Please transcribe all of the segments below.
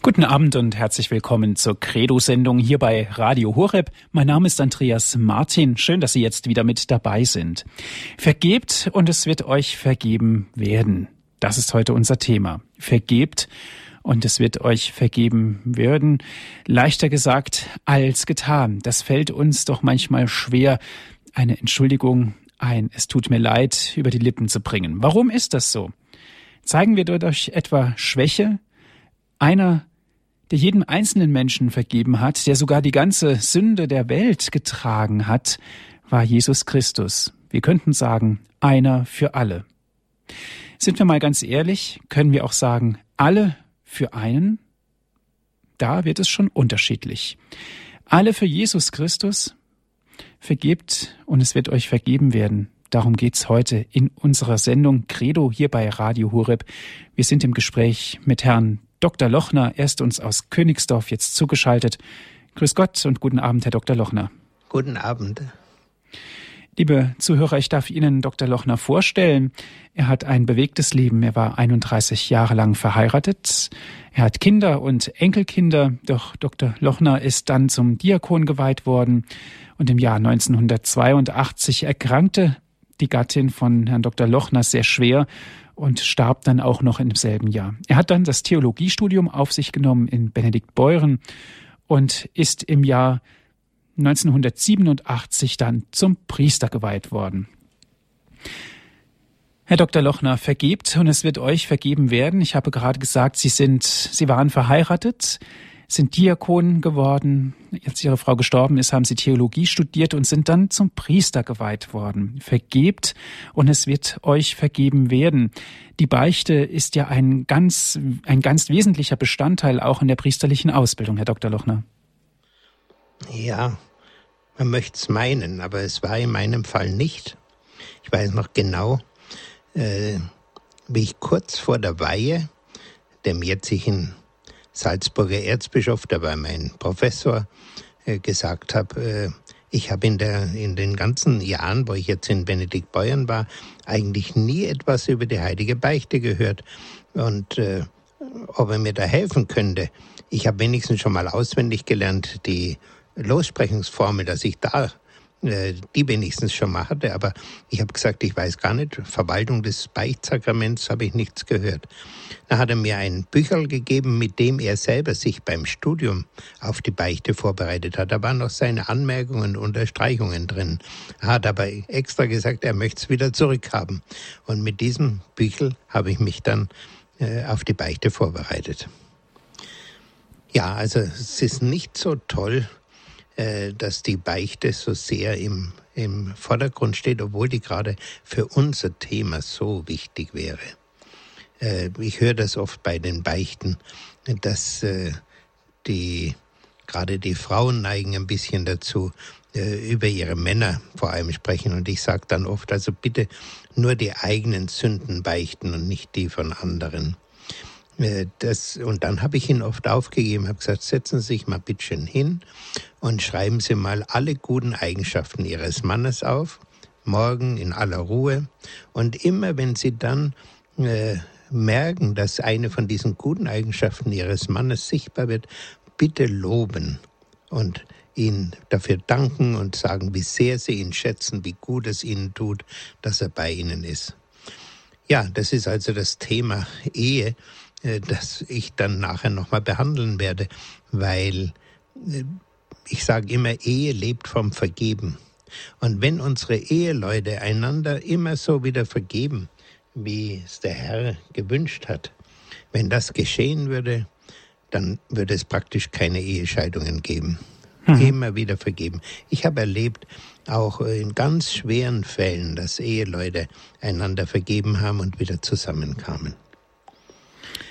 Guten Abend und herzlich willkommen zur Credo-Sendung hier bei Radio Horeb. Mein Name ist Andreas Martin. Schön, dass Sie jetzt wieder mit dabei sind. Vergebt und es wird euch vergeben werden. Das ist heute unser Thema. Vergebt und es wird euch vergeben werden. Leichter gesagt als getan. Das fällt uns doch manchmal schwer, eine Entschuldigung, ein Es tut mir leid über die Lippen zu bringen. Warum ist das so? Zeigen wir dadurch etwa Schwäche? Einer der jedem einzelnen Menschen vergeben hat, der sogar die ganze Sünde der Welt getragen hat, war Jesus Christus. Wir könnten sagen, einer für alle. Sind wir mal ganz ehrlich, können wir auch sagen, alle für einen? Da wird es schon unterschiedlich. Alle für Jesus Christus? Vergebt und es wird euch vergeben werden. Darum geht's heute in unserer Sendung Credo hier bei Radio Horeb. Wir sind im Gespräch mit Herrn Dr. Lochner. Er ist uns aus Königsdorf jetzt zugeschaltet. Grüß Gott und guten Abend, Herr Dr. Lochner. Guten Abend. Liebe Zuhörer, ich darf Ihnen Dr. Lochner vorstellen. Er hat ein bewegtes Leben. Er war 31 Jahre lang verheiratet. Er hat Kinder und Enkelkinder. Doch Dr. Lochner ist dann zum Diakon geweiht worden. Und im Jahr 1982 erkrankte die Gattin von Herrn Dr. Lochner sehr schwer und starb dann auch noch im selben Jahr. Er hat dann das Theologiestudium auf sich genommen in Benediktbeuren und ist im Jahr 1987 dann zum Priester geweiht worden. Herr Dr. Lochner, vergebt und es wird euch vergeben werden. Ich habe gerade gesagt, Sie sind, Sie waren verheiratet sind Diakon geworden. Als ihre Frau gestorben ist, haben sie Theologie studiert und sind dann zum Priester geweiht worden. Vergebt und es wird euch vergeben werden. Die Beichte ist ja ein ganz, ein ganz wesentlicher Bestandteil auch in der priesterlichen Ausbildung, Herr Dr. Lochner. Ja, man möchte es meinen, aber es war in meinem Fall nicht. Ich weiß noch genau, äh, wie ich kurz vor der Weihe dem jetzigen Salzburger Erzbischof, der war mein Professor, äh, gesagt habe, äh, ich habe in, in den ganzen Jahren, wo ich jetzt in Benedikt Beuern war, eigentlich nie etwas über die heilige Beichte gehört. Und äh, ob er mir da helfen könnte. Ich habe wenigstens schon mal auswendig gelernt, die Lossprechungsformel, dass ich da die wenigstens schon mal hatte, aber ich habe gesagt, ich weiß gar nicht, Verwaltung des Beichtsakraments habe ich nichts gehört. Da hat er mir ein Bücherl gegeben, mit dem er selber sich beim Studium auf die Beichte vorbereitet hat. Da waren noch seine Anmerkungen und Unterstreichungen drin. Er hat aber extra gesagt, er möchte es wieder zurückhaben. Und mit diesem Büchel habe ich mich dann äh, auf die Beichte vorbereitet. Ja, also es ist nicht so toll, äh, dass die Beichte so sehr im, im Vordergrund steht, obwohl die gerade für unser Thema so wichtig wäre. Äh, ich höre das oft bei den Beichten, dass äh, die gerade die Frauen neigen ein bisschen dazu, über ihre Männer vor allem sprechen. Und ich sage dann oft, also bitte nur die eigenen Sünden beichten und nicht die von anderen. Äh, das, und dann habe ich ihn oft aufgegeben, habe gesagt, setzen Sie sich mal bitte hin und schreiben Sie mal alle guten Eigenschaften Ihres Mannes auf, morgen in aller Ruhe. Und immer wenn Sie dann äh, merken, dass eine von diesen guten Eigenschaften Ihres Mannes sichtbar wird, bitte loben und ihn dafür danken und sagen, wie sehr Sie ihn schätzen, wie gut es Ihnen tut, dass er bei Ihnen ist. Ja, das ist also das Thema Ehe. Äh, das ich dann nachher nochmal behandeln werde, weil äh, ich sage immer, Ehe lebt vom Vergeben. Und wenn unsere Eheleute einander immer so wieder vergeben, wie es der Herr gewünscht hat, wenn das geschehen würde, dann würde es praktisch keine Ehescheidungen geben. Mhm. Immer wieder vergeben. Ich habe erlebt, auch in ganz schweren Fällen, dass Eheleute einander vergeben haben und wieder zusammenkamen.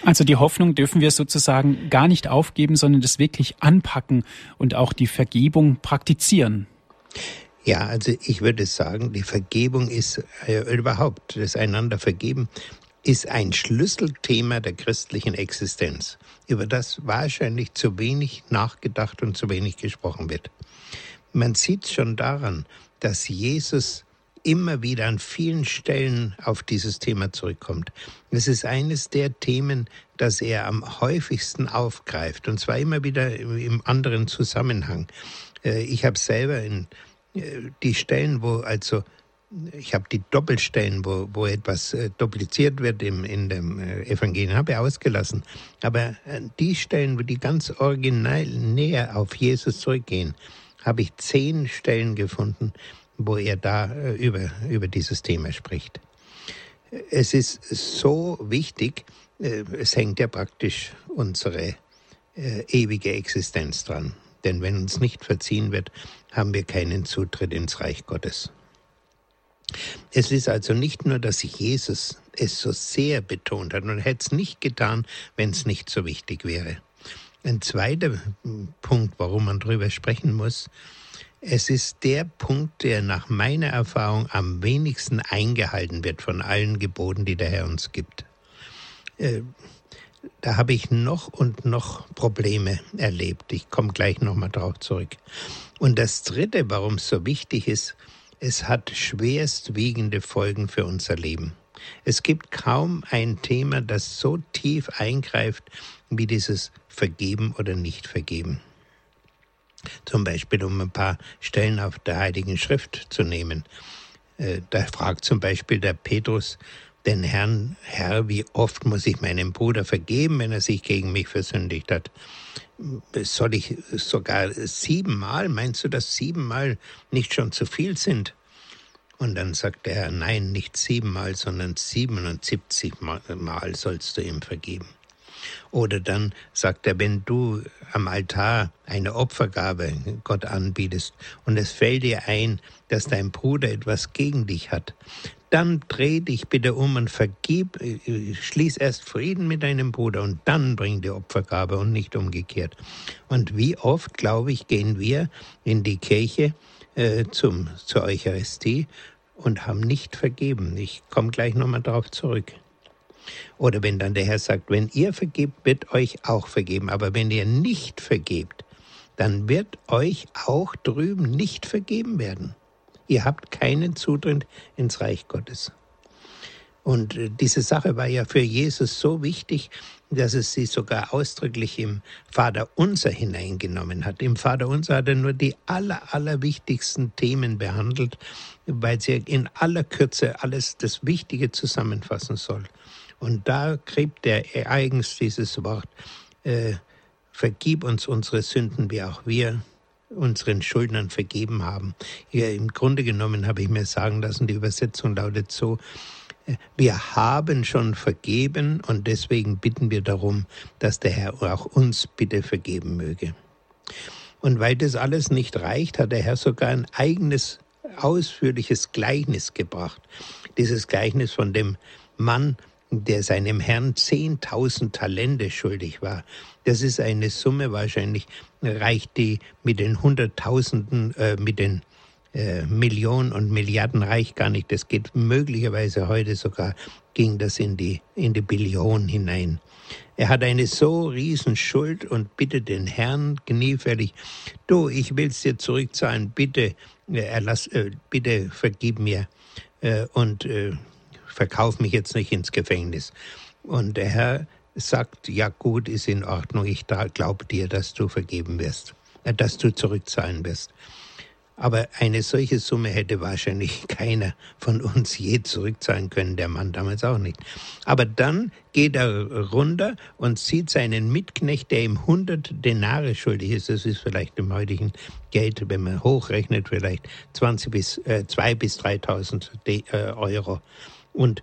Also die Hoffnung dürfen wir sozusagen gar nicht aufgeben, sondern das wirklich anpacken und auch die Vergebung praktizieren. Ja, also ich würde sagen, die Vergebung ist äh, überhaupt, das einander vergeben, ist ein Schlüsselthema der christlichen Existenz, über das wahrscheinlich zu wenig nachgedacht und zu wenig gesprochen wird. Man sieht schon daran, dass Jesus immer wieder an vielen Stellen auf dieses Thema zurückkommt. Es ist eines der Themen, das er am häufigsten aufgreift, und zwar immer wieder im anderen Zusammenhang. Äh, ich habe selber in äh, die Stellen, wo also ich habe die Doppelstellen, wo, wo etwas äh, dupliziert wird im, in dem Evangelium, habe ich ausgelassen. Aber die Stellen, wo die ganz original näher auf Jesus zurückgehen, habe ich zehn Stellen gefunden, wo er da über, über dieses Thema spricht. Es ist so wichtig, es hängt ja praktisch unsere ewige Existenz dran. Denn wenn uns nicht verziehen wird, haben wir keinen Zutritt ins Reich Gottes. Es ist also nicht nur, dass Jesus es so sehr betont hat und hätte es nicht getan, wenn es nicht so wichtig wäre. Ein zweiter Punkt, warum man darüber sprechen muss, es ist der Punkt, der nach meiner Erfahrung am wenigsten eingehalten wird von allen Geboten, die der Herr uns gibt. Äh, da habe ich noch und noch Probleme erlebt. Ich komme gleich nochmal drauf zurück. Und das Dritte, warum es so wichtig ist, es hat schwerstwiegende Folgen für unser Leben. Es gibt kaum ein Thema, das so tief eingreift wie dieses Vergeben oder nicht vergeben. Zum Beispiel, um ein paar Stellen auf der Heiligen Schrift zu nehmen. Äh, da fragt zum Beispiel der Petrus, den Herrn, Herr, wie oft muss ich meinem Bruder vergeben, wenn er sich gegen mich versündigt hat? Soll ich sogar siebenmal, meinst du, dass siebenmal nicht schon zu viel sind? Und dann sagt der Herr, nein, nicht siebenmal, sondern 77 Mal sollst du ihm vergeben. Oder dann sagt er, wenn du am Altar eine Opfergabe Gott anbietest und es fällt dir ein, dass dein Bruder etwas gegen dich hat, dann dreh dich bitte um und vergib, äh, schließ erst Frieden mit deinem Bruder und dann bring die Opfergabe und nicht umgekehrt. Und wie oft, glaube ich, gehen wir in die Kirche äh, zum, zur Eucharistie und haben nicht vergeben. Ich komme gleich nochmal darauf zurück. Oder wenn dann der Herr sagt, wenn ihr vergebt, wird euch auch vergeben. Aber wenn ihr nicht vergebt, dann wird euch auch drüben nicht vergeben werden. Ihr habt keinen Zutritt ins Reich Gottes. Und äh, diese Sache war ja für Jesus so wichtig, dass es sie sogar ausdrücklich im Vater Unser hineingenommen hat. Im Vater Unser hat er nur die aller, allerwichtigsten Themen behandelt, weil sie in aller Kürze alles das Wichtige zusammenfassen soll. Und da kriegt er eigens dieses Wort, äh, vergib uns unsere Sünden, wie auch wir unseren Schuldnern vergeben haben. Ja, Im Grunde genommen habe ich mir sagen lassen, die Übersetzung lautet so, äh, wir haben schon vergeben und deswegen bitten wir darum, dass der Herr auch uns bitte vergeben möge. Und weil das alles nicht reicht, hat der Herr sogar ein eigenes ausführliches Gleichnis gebracht. Dieses Gleichnis von dem Mann, der seinem Herrn 10.000 Talente schuldig war. Das ist eine Summe wahrscheinlich, reicht die mit den Hunderttausenden, äh, mit den äh, Millionen und Milliarden reicht gar nicht. Das geht möglicherweise heute sogar, ging das in die, in die Billionen hinein. Er hat eine so riesen Schuld und bittet den Herrn kniefällig, du, ich will's dir zurückzahlen, bitte, äh, erlass, äh, bitte vergib mir. Äh, und äh, verkauf mich jetzt nicht ins Gefängnis. Und der Herr sagt, ja gut, ist in Ordnung, ich glaube dir, dass du vergeben wirst, äh, dass du zurückzahlen wirst. Aber eine solche Summe hätte wahrscheinlich keiner von uns je zurückzahlen können, der Mann damals auch nicht. Aber dann geht er runter und sieht seinen Mitknecht, der ihm 100 Denare schuldig ist. Das ist vielleicht im heutigen Geld, wenn man hochrechnet, vielleicht 20 bis, äh, 2 bis 3.000 äh, Euro. Und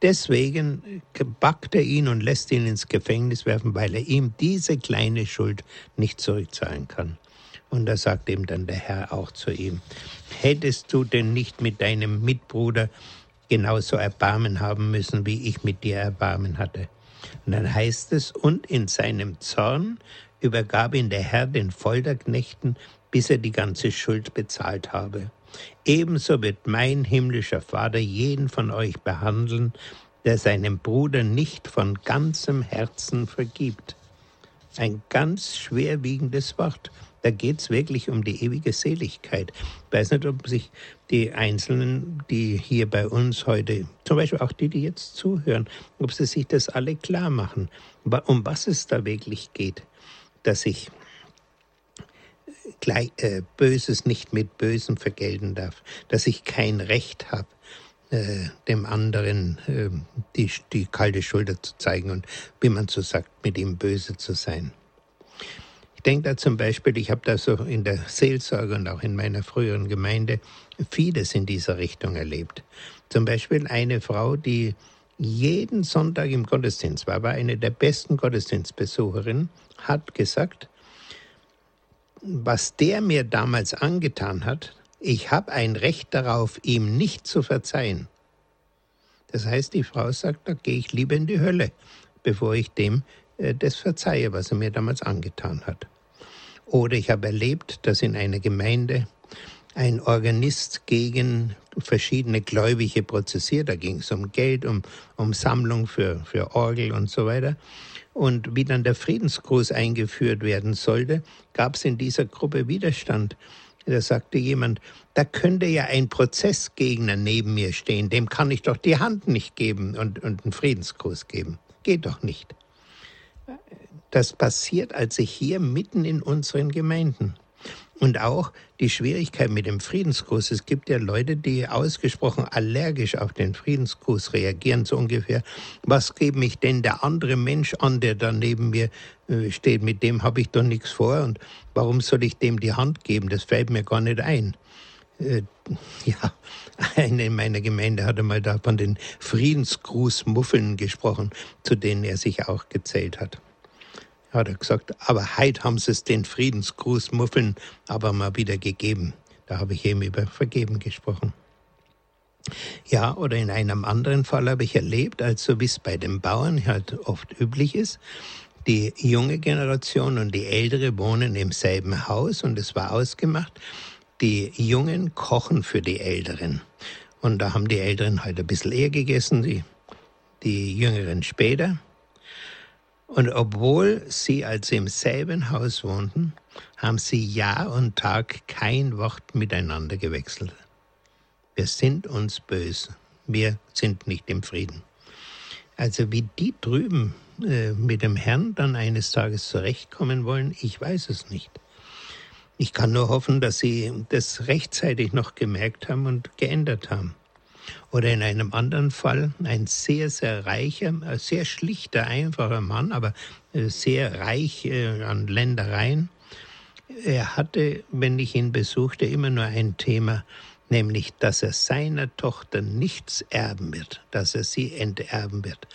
deswegen backt er ihn und lässt ihn ins Gefängnis werfen, weil er ihm diese kleine Schuld nicht zurückzahlen kann. Und da sagt ihm dann der Herr auch zu ihm, hättest du denn nicht mit deinem Mitbruder genauso Erbarmen haben müssen, wie ich mit dir Erbarmen hatte? Und dann heißt es, und in seinem Zorn übergab ihn der Herr den Folterknechten, bis er die ganze Schuld bezahlt habe. Ebenso wird mein himmlischer Vater jeden von euch behandeln, der seinem Bruder nicht von ganzem Herzen vergibt. Ein ganz schwerwiegendes Wort. Da geht es wirklich um die ewige Seligkeit. Ich weiß nicht, ob sich die Einzelnen, die hier bei uns heute, zum Beispiel auch die, die jetzt zuhören, ob sie sich das alle klar machen, um was es da wirklich geht, dass ich gleich, äh, Böses nicht mit Bösem vergelten darf, dass ich kein Recht habe, äh, dem anderen äh, die, die kalte Schulter zu zeigen und, wie man so sagt, mit ihm böse zu sein. Ich denke da zum Beispiel, ich habe da so in der Seelsorge und auch in meiner früheren Gemeinde vieles in dieser Richtung erlebt. Zum Beispiel eine Frau, die jeden Sonntag im Gottesdienst war, war eine der besten Gottesdienstbesucherinnen, hat gesagt, was der mir damals angetan hat, ich habe ein Recht darauf, ihm nicht zu verzeihen. Das heißt, die Frau sagt, da gehe ich lieber in die Hölle, bevor ich dem äh, das verzeihe, was er mir damals angetan hat. Oder ich habe erlebt, dass in einer Gemeinde ein Organist gegen verschiedene Gläubige prozessiert. Da ging es um Geld, um, um Sammlung für, für Orgel und so weiter. Und wie dann der Friedensgruß eingeführt werden sollte, gab es in dieser Gruppe Widerstand. Da sagte jemand, da könnte ja ein Prozessgegner neben mir stehen, dem kann ich doch die Hand nicht geben und, und einen Friedensgruß geben. Geht doch nicht. Das passiert also hier mitten in unseren Gemeinden. Und auch die Schwierigkeit mit dem Friedensgruß. Es gibt ja Leute, die ausgesprochen allergisch auf den Friedensgruß reagieren, so ungefähr. Was gebe mich denn der andere Mensch an, der da neben mir äh, steht? Mit dem habe ich doch nichts vor. Und warum soll ich dem die Hand geben? Das fällt mir gar nicht ein. Äh, ja, eine in meiner Gemeinde hatte mal da von den Friedensgrußmuffeln gesprochen, zu denen er sich auch gezählt hat hat er gesagt, aber heute haben sie es den Friedensgrußmuffeln aber mal wieder gegeben. Da habe ich eben über Vergeben gesprochen. Ja, oder in einem anderen Fall habe ich erlebt, also wie es bei den Bauern halt oft üblich ist, die junge Generation und die ältere wohnen im selben Haus und es war ausgemacht, die Jungen kochen für die Älteren. Und da haben die Älteren halt ein bisschen eher gegessen, die, die Jüngeren später. Und obwohl sie also im selben Haus wohnten, haben sie Jahr und Tag kein Wort miteinander gewechselt. Wir sind uns böse, wir sind nicht im Frieden. Also wie die drüben äh, mit dem Herrn dann eines Tages zurechtkommen wollen, ich weiß es nicht. Ich kann nur hoffen, dass sie das rechtzeitig noch gemerkt haben und geändert haben. Oder in einem anderen Fall ein sehr, sehr reicher, äh, sehr schlichter, einfacher Mann, aber äh, sehr reich äh, an Ländereien. Er hatte, wenn ich ihn besuchte, immer nur ein Thema, nämlich, dass er seiner Tochter nichts erben wird, dass er sie enterben wird.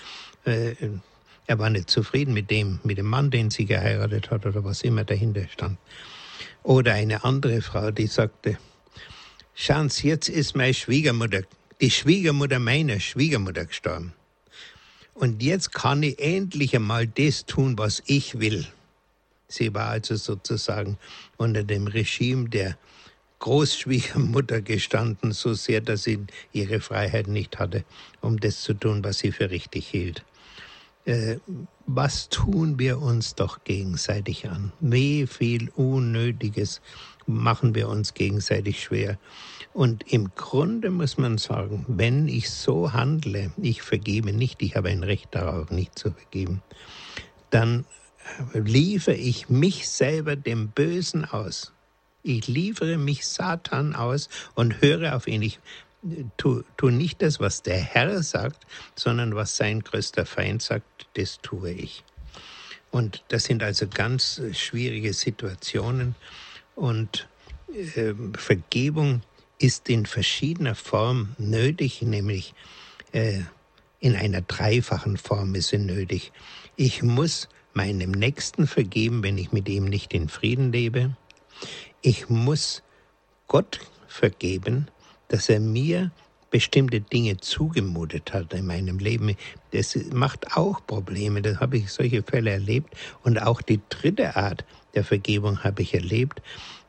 Er war nicht zufrieden mit dem, mit dem Mann, den sie geheiratet hat oder was immer dahinter stand. Oder eine andere Frau, die sagte, Schauen Sie, jetzt ist meine Schwiegermutter die Schwiegermutter meiner Schwiegermutter gestorben. Und jetzt kann ich endlich einmal das tun, was ich will. Sie war also sozusagen unter dem Regime der Großschwiegermutter gestanden, so sehr, dass sie ihre Freiheit nicht hatte, um das zu tun, was sie für richtig hielt. Äh, was tun wir uns doch gegenseitig an? Wie viel Unnötiges machen wir uns gegenseitig schwer? Und im Grunde muss man sagen, wenn ich so handle, ich vergebe nicht, ich habe ein Recht darauf, nicht zu vergeben, dann liefere ich mich selber dem Bösen aus. Ich liefere mich Satan aus und höre auf ihn. Ich tue tu nicht das, was der Herr sagt, sondern was sein größter Feind sagt, das tue ich. Und das sind also ganz schwierige Situationen. Und äh, Vergebung ist in verschiedener Form nötig, nämlich äh, in einer dreifachen Form ist sie nötig. Ich muss meinem Nächsten vergeben, wenn ich mit ihm nicht in Frieden lebe. Ich muss Gott vergeben, dass er mir bestimmte Dinge zugemutet hat in meinem Leben. Das macht auch Probleme, das habe ich solche Fälle erlebt. Und auch die dritte Art der Vergebung habe ich erlebt,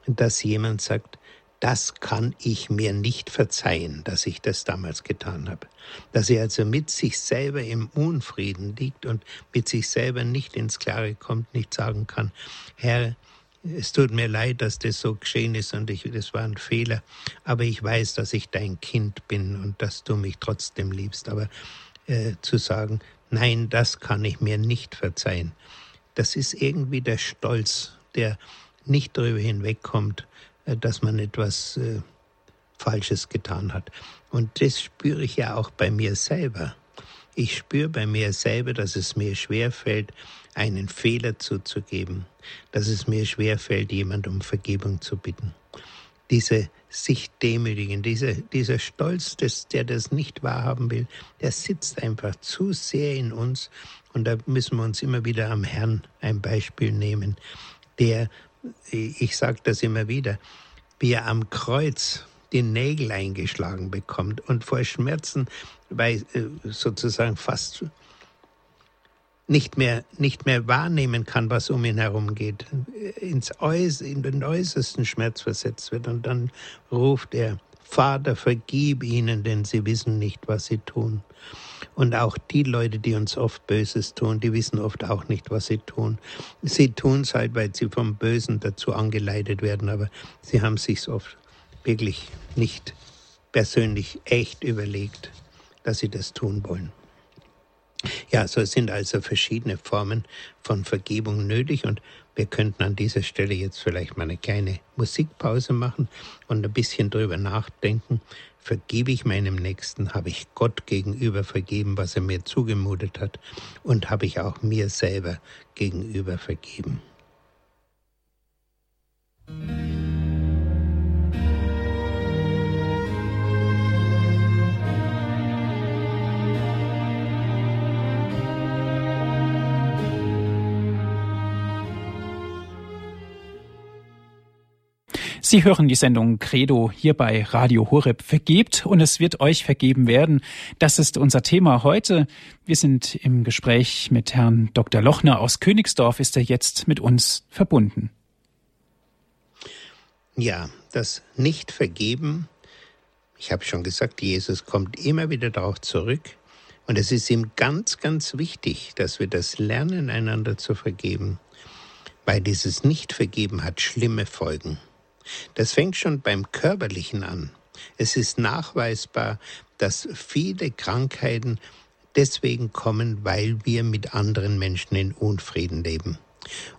dass jemand sagt, das kann ich mir nicht verzeihen, dass ich das damals getan habe. Dass er also mit sich selber im Unfrieden liegt und mit sich selber nicht ins Klare kommt, nicht sagen kann, Herr, es tut mir leid, dass das so geschehen ist und ich, das war ein Fehler, aber ich weiß, dass ich dein Kind bin und dass du mich trotzdem liebst. Aber äh, zu sagen, nein, das kann ich mir nicht verzeihen, das ist irgendwie der Stolz, der nicht darüber hinwegkommt, äh, dass man etwas äh, Falsches getan hat. Und das spüre ich ja auch bei mir selber. Ich spüre bei mir selber, dass es mir schwerfällt, einen Fehler zuzugeben, dass es mir schwerfällt, jemand um Vergebung zu bitten. Diese sich demütigen, dieser, dieser Stolz, des, der das nicht wahrhaben will, der sitzt einfach zu sehr in uns und da müssen wir uns immer wieder am Herrn ein Beispiel nehmen, der, ich sage das immer wieder, wie er am Kreuz die Nägel eingeschlagen bekommt und vor Schmerzen, weil äh, sozusagen fast nicht mehr, nicht mehr wahrnehmen kann, was um ihn herum geht, ins Äuß, in den äußersten Schmerz versetzt wird. Und dann ruft er, Vater, vergib ihnen, denn sie wissen nicht, was sie tun. Und auch die Leute, die uns oft Böses tun, die wissen oft auch nicht, was sie tun. Sie tun es halt, weil sie vom Bösen dazu angeleitet werden, aber sie haben sich oft wirklich nicht persönlich echt überlegt, dass sie das tun wollen. Ja, so sind also verschiedene Formen von Vergebung nötig und wir könnten an dieser Stelle jetzt vielleicht mal eine kleine Musikpause machen und ein bisschen drüber nachdenken. Vergebe ich meinem Nächsten? Habe ich Gott gegenüber vergeben, was er mir zugemutet hat? Und habe ich auch mir selber gegenüber vergeben? Sie hören die Sendung Credo hier bei Radio Horeb. Vergebt und es wird euch vergeben werden. Das ist unser Thema heute. Wir sind im Gespräch mit Herrn Dr. Lochner aus Königsdorf. Ist er jetzt mit uns verbunden? Ja, das Nicht-Vergeben, ich habe schon gesagt, Jesus kommt immer wieder darauf zurück. Und es ist ihm ganz, ganz wichtig, dass wir das lernen, einander zu vergeben. Weil dieses Nicht-Vergeben hat schlimme Folgen. Das fängt schon beim körperlichen an. Es ist nachweisbar, dass viele Krankheiten deswegen kommen, weil wir mit anderen Menschen in Unfrieden leben.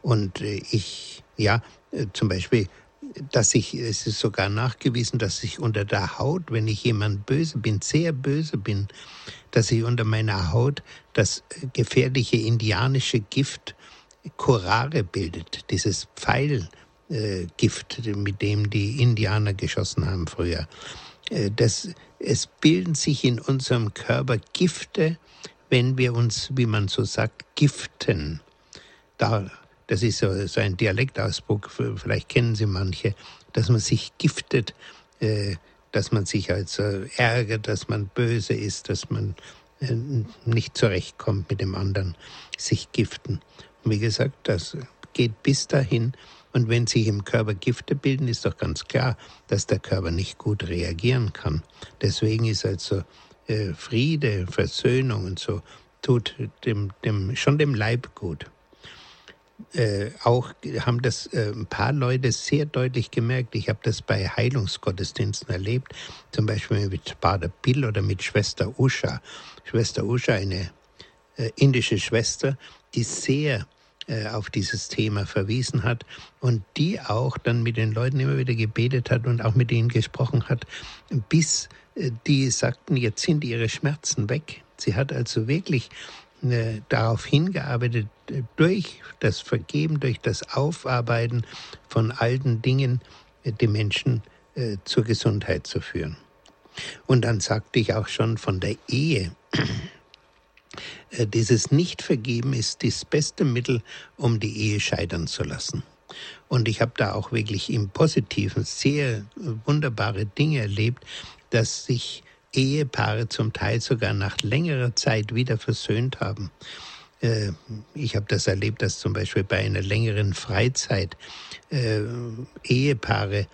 Und äh, ich, ja, äh, zum Beispiel, dass ich, es ist sogar nachgewiesen, dass ich unter der Haut, wenn ich jemand böse bin, sehr böse bin, dass ich unter meiner Haut das äh, gefährliche indianische Gift Curare bildet, dieses Pfeil, äh, Gift, mit dem die Indianer geschossen haben früher. Äh, das, es bilden sich in unserem Körper Gifte, wenn wir uns, wie man so sagt, giften. Da, das ist so, so ein Dialektausdruck, vielleicht kennen Sie manche, dass man sich giftet, äh, dass man sich also ärgert, dass man böse ist, dass man äh, nicht zurechtkommt mit dem anderen, sich giften. Wie gesagt, das geht bis dahin, und wenn sich im Körper Gifte bilden, ist doch ganz klar, dass der Körper nicht gut reagieren kann. Deswegen ist also äh, Friede, Versöhnung und so, tut dem, dem, schon dem Leib gut. Äh, auch haben das äh, ein paar Leute sehr deutlich gemerkt. Ich habe das bei Heilungsgottesdiensten erlebt, zum Beispiel mit Pater Bill oder mit Schwester Usha. Schwester Usha, eine äh, indische Schwester, die sehr äh, auf dieses Thema verwiesen hat und die auch dann mit den Leuten immer wieder gebetet hat und auch mit ihnen gesprochen hat, bis äh, die sagten, jetzt sind ihre Schmerzen weg. Sie hat also wirklich äh, darauf hingearbeitet, durch das Vergeben, durch das Aufarbeiten von alten Dingen die Menschen zur Gesundheit zu führen. Und dann sagte ich auch schon von der Ehe. Äh, dieses Nichtvergeben ist das beste Mittel, um die Ehe scheitern zu lassen. Und ich habe da auch wirklich im Positiven sehr wunderbare Dinge erlebt, dass sich Ehepaare zum Teil sogar nach längerer Zeit wieder versöhnt haben. Äh, ich habe das erlebt, dass zum Beispiel bei einer längeren Freizeit äh, Ehepaare,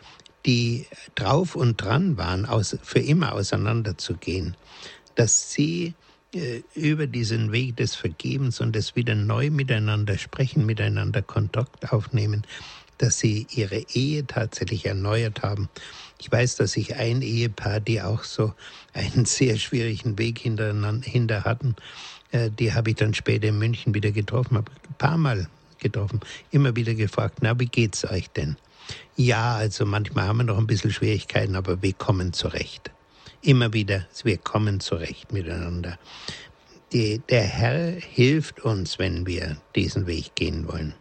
die drauf und dran waren, für immer auseinanderzugehen, dass sie äh, über diesen Weg des Vergebens und des wieder neu miteinander sprechen, miteinander Kontakt aufnehmen, dass sie ihre Ehe tatsächlich erneuert haben. Ich weiß, dass ich ein Ehepaar, die auch so einen sehr schwierigen Weg hinter, hinter hatten, äh, die habe ich dann später in München wieder getroffen, habe ein paar Mal getroffen, immer wieder gefragt, na, wie geht's euch denn? Ja, also manchmal haben wir noch ein bisschen Schwierigkeiten, aber wir kommen zurecht. Immer wieder, wir kommen zurecht miteinander. Die, der Herr hilft uns, wenn wir diesen Weg gehen wollen.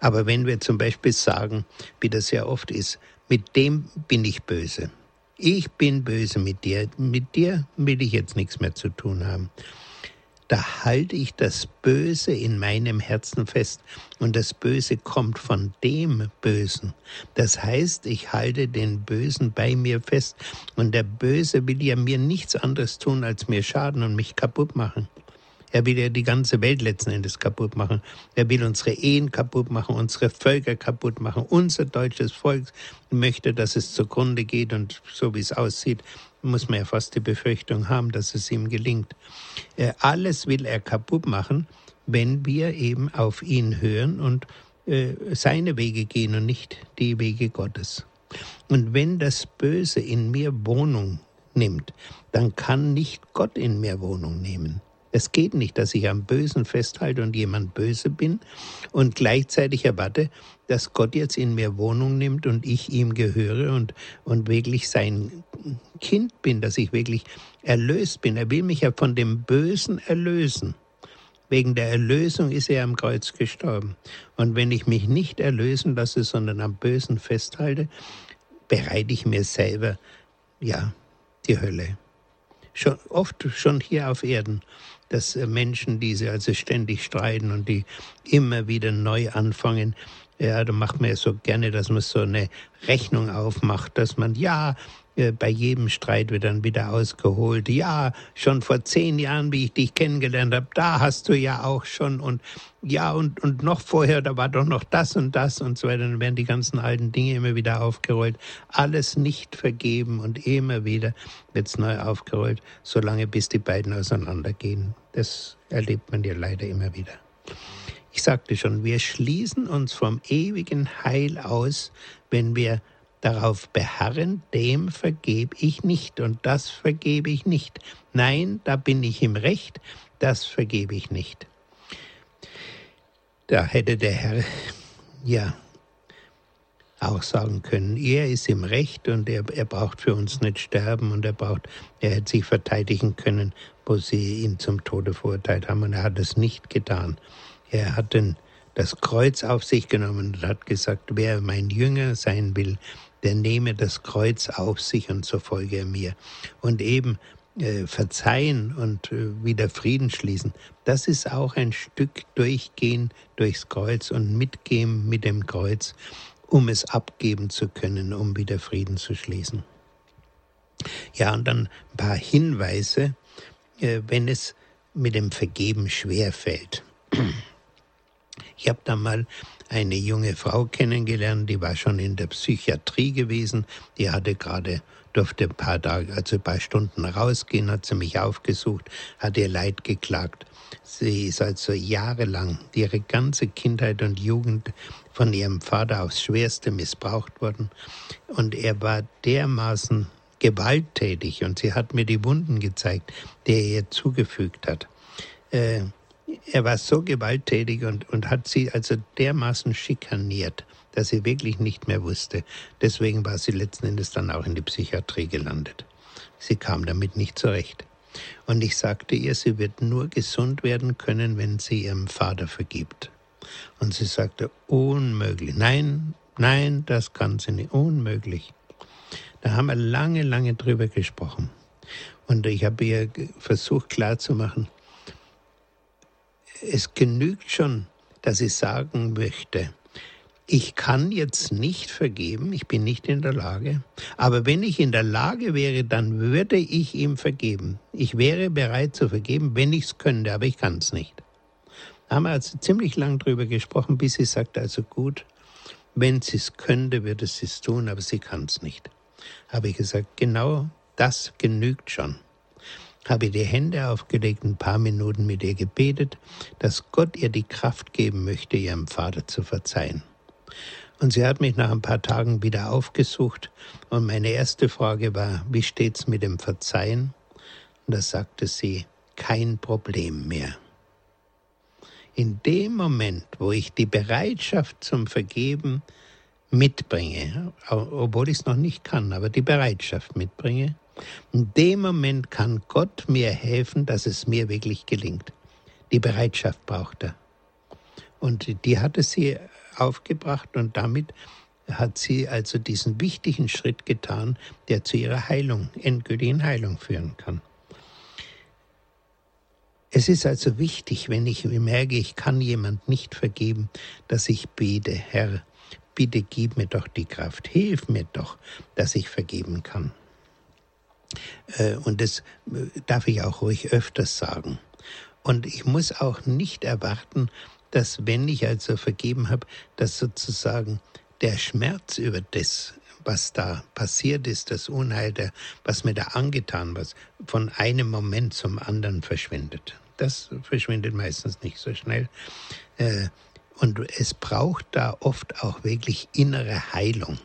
Aber wenn wir zum Beispiel sagen, wie das ja oft ist, mit dem bin ich böse. Ich bin böse mit dir. Mit dir will ich jetzt nichts mehr zu tun haben da halte ich das Böse in meinem Herzen fest. Und das Böse kommt von dem Bösen. Das heißt, ich halte den Bösen bei mir fest. Und der Böse will ja mir nichts anderes tun, als mir schaden und mich kaputt machen. Er will ja die ganze Welt letzten Endes kaputt machen. Er will unsere Ehen kaputt machen, unsere Völker kaputt machen. Unser deutsches Volk möchte, dass es zugrunde geht und so wie es aussieht, muss man ja fast die Befürchtung haben, dass es ihm gelingt. Äh, alles will er kaputt machen, wenn wir eben auf ihn hören und äh, seine Wege gehen und nicht die Wege Gottes. Und wenn das Böse in mir Wohnung nimmt, dann kann nicht Gott in mir Wohnung nehmen. Es geht nicht, dass ich am Bösen festhalte und jemand böse bin und gleichzeitig erwarte, dass Gott jetzt in mir Wohnung nimmt und ich ihm gehöre und, und wirklich sein Kind bin, dass ich wirklich erlöst bin. Er will mich ja von dem Bösen erlösen. Wegen der Erlösung ist er am Kreuz gestorben. Und wenn ich mich nicht erlösen lasse, sondern am Bösen festhalte, bereite ich mir selber, ja, die Hölle. Schon, oft schon hier auf Erden dass äh, Menschen, die sie also ständig streiten und die immer wieder neu anfangen, ja, da macht man ja so gerne, dass man so eine Rechnung aufmacht, dass man, ja, bei jedem Streit wird dann wieder ausgeholt. Ja, schon vor zehn Jahren, wie ich dich kennengelernt habe, da hast du ja auch schon und ja, und, und noch vorher, da war doch noch das und das und so weiter. Dann werden die ganzen alten Dinge immer wieder aufgerollt. Alles nicht vergeben und immer wieder wird es neu aufgerollt, solange bis die beiden auseinandergehen. Das erlebt man ja leider immer wieder. Ich sagte schon, wir schließen uns vom ewigen Heil aus, wenn wir darauf beharren, dem vergebe ich nicht und das vergebe ich nicht. Nein, da bin ich im Recht, das vergebe ich nicht. Da hätte der Herr ja auch sagen können, er ist im Recht und er, er braucht für uns nicht sterben und er braucht, er hätte sich verteidigen können, wo sie ihn zum Tode verurteilt haben und er hat es nicht getan. Er hat den, das Kreuz auf sich genommen und hat gesagt, wer mein Jünger sein will, der nehme das Kreuz auf sich und so folge er mir. Und eben äh, verzeihen und äh, wieder Frieden schließen, das ist auch ein Stück Durchgehen durchs Kreuz und Mitgehen mit dem Kreuz, um es abgeben zu können, um wieder Frieden zu schließen. Ja, und dann ein paar Hinweise, äh, wenn es mit dem Vergeben schwer fällt. Ich habe da mal eine junge Frau kennengelernt, die war schon in der Psychiatrie gewesen. Die hatte gerade, durfte ein paar Tage, also ein paar Stunden rausgehen, hat sie mich aufgesucht, hat ihr Leid geklagt. Sie ist also jahrelang, ihre ganze Kindheit und Jugend von ihrem Vater aufs Schwerste missbraucht worden. Und er war dermaßen gewalttätig und sie hat mir die Wunden gezeigt, die er ihr zugefügt hat. Äh, er war so gewalttätig und, und hat sie also dermaßen schikaniert, dass sie wirklich nicht mehr wusste. Deswegen war sie letzten Endes dann auch in die Psychiatrie gelandet. Sie kam damit nicht zurecht. Und ich sagte ihr, sie wird nur gesund werden können, wenn sie ihrem Vater vergibt. Und sie sagte, unmöglich. Nein, nein, das kann sie nicht. Unmöglich. Da haben wir lange, lange drüber gesprochen. Und ich habe ihr versucht klarzumachen, es genügt schon, dass ich sagen möchte, ich kann jetzt nicht vergeben, ich bin nicht in der Lage, aber wenn ich in der Lage wäre, dann würde ich ihm vergeben. Ich wäre bereit zu vergeben, wenn ich es könnte, aber ich kann es nicht. Da haben wir also ziemlich lang drüber gesprochen, bis sie sagte, also gut, wenn sie es könnte, würde sie es tun, aber sie kann es nicht. Habe ich gesagt, genau das genügt schon habe die Hände aufgelegt, ein paar Minuten mit ihr gebetet, dass Gott ihr die Kraft geben möchte, ihrem Vater zu verzeihen. Und sie hat mich nach ein paar Tagen wieder aufgesucht und meine erste Frage war, wie steht's mit dem Verzeihen? Und da sagte sie, kein Problem mehr. In dem Moment, wo ich die Bereitschaft zum Vergeben mitbringe, obwohl ich es noch nicht kann, aber die Bereitschaft mitbringe, in dem Moment kann Gott mir helfen, dass es mir wirklich gelingt. Die Bereitschaft braucht er. Und die hatte sie aufgebracht und damit hat sie also diesen wichtigen Schritt getan, der zu ihrer Heilung, endgültigen Heilung führen kann. Es ist also wichtig, wenn ich merke, ich kann jemand nicht vergeben, dass ich bete, Herr, bitte gib mir doch die Kraft, hilf mir doch, dass ich vergeben kann. Äh, und das äh, darf ich auch ruhig öfters sagen. Und ich muss auch nicht erwarten, dass wenn ich also vergeben habe, dass sozusagen der Schmerz über das, was da passiert ist, das Unheil, der, was mir da angetan was von einem Moment zum anderen verschwindet. Das verschwindet meistens nicht so schnell. Äh, und es braucht da oft auch wirklich innere Heilung,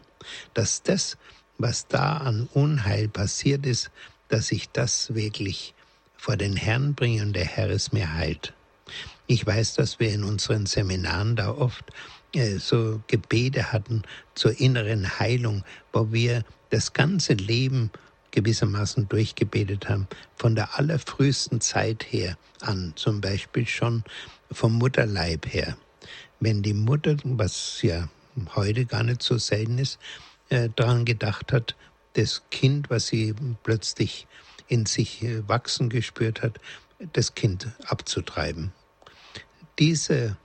dass das, was da an Unheil passiert ist, dass ich das wirklich vor den Herrn bringe und der Herr es mir heilt. Ich weiß, dass wir in unseren Seminaren da oft äh, so Gebete hatten zur inneren Heilung, wo wir das ganze Leben gewissermaßen durchgebetet haben, von der allerfrühesten Zeit her an, zum Beispiel schon vom Mutterleib her. Wenn die Mutter, was ja heute gar nicht so selten ist, äh, daran gedacht hat, das Kind, was sie plötzlich in sich äh, wachsen gespürt hat, das Kind abzutreiben. Diese,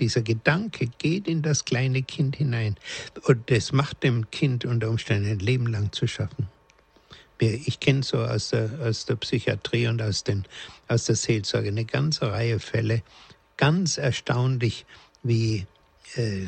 dieser Gedanke geht in das kleine Kind hinein. Und das macht dem Kind unter Umständen ein Leben lang zu schaffen. Ich kenne so aus der, aus der Psychiatrie und aus, den, aus der Seelsorge eine ganze Reihe Fälle, ganz erstaunlich, wie äh,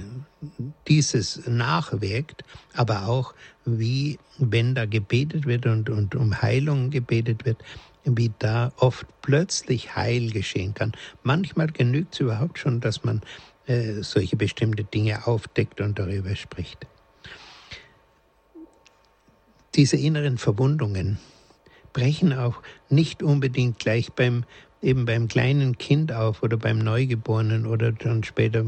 dieses nachwirkt, aber auch wie, wenn da gebetet wird und, und um Heilung gebetet wird, wie da oft plötzlich Heil geschehen kann. Manchmal genügt es überhaupt schon, dass man äh, solche bestimmte Dinge aufdeckt und darüber spricht. Diese inneren Verwundungen brechen auch nicht unbedingt gleich beim eben beim kleinen Kind auf oder beim Neugeborenen oder dann später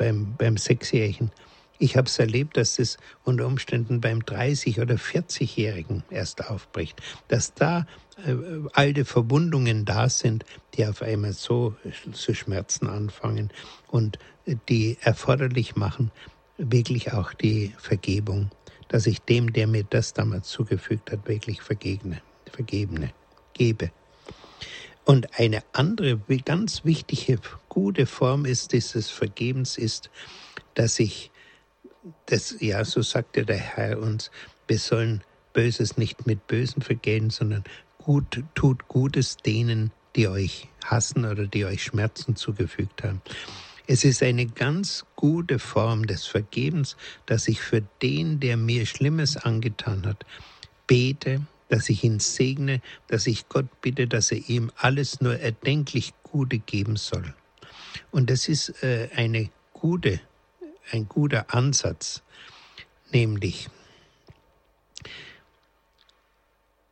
beim, beim Sechsjährigen. Ich habe es erlebt, dass es unter Umständen beim 30- oder 40-Jährigen erst aufbricht, dass da äh, alte Verwundungen da sind, die auf einmal so zu Schmerzen anfangen und die erforderlich machen, wirklich auch die Vergebung, dass ich dem, der mir das damals zugefügt hat, wirklich vergegne, vergebene, gebe. Und eine andere ganz wichtige, gute Form ist dieses Vergebens ist, dass ich das, ja, so sagte der Herr uns, wir sollen Böses nicht mit Bösen vergelten, sondern gut, tut Gutes denen, die euch hassen oder die euch Schmerzen zugefügt haben. Es ist eine ganz gute Form des Vergebens, dass ich für den, der mir Schlimmes angetan hat, bete, dass ich ihn segne, dass ich Gott bitte, dass er ihm alles nur erdenklich Gute geben soll. Und das ist äh, eine gute ein guter Ansatz, nämlich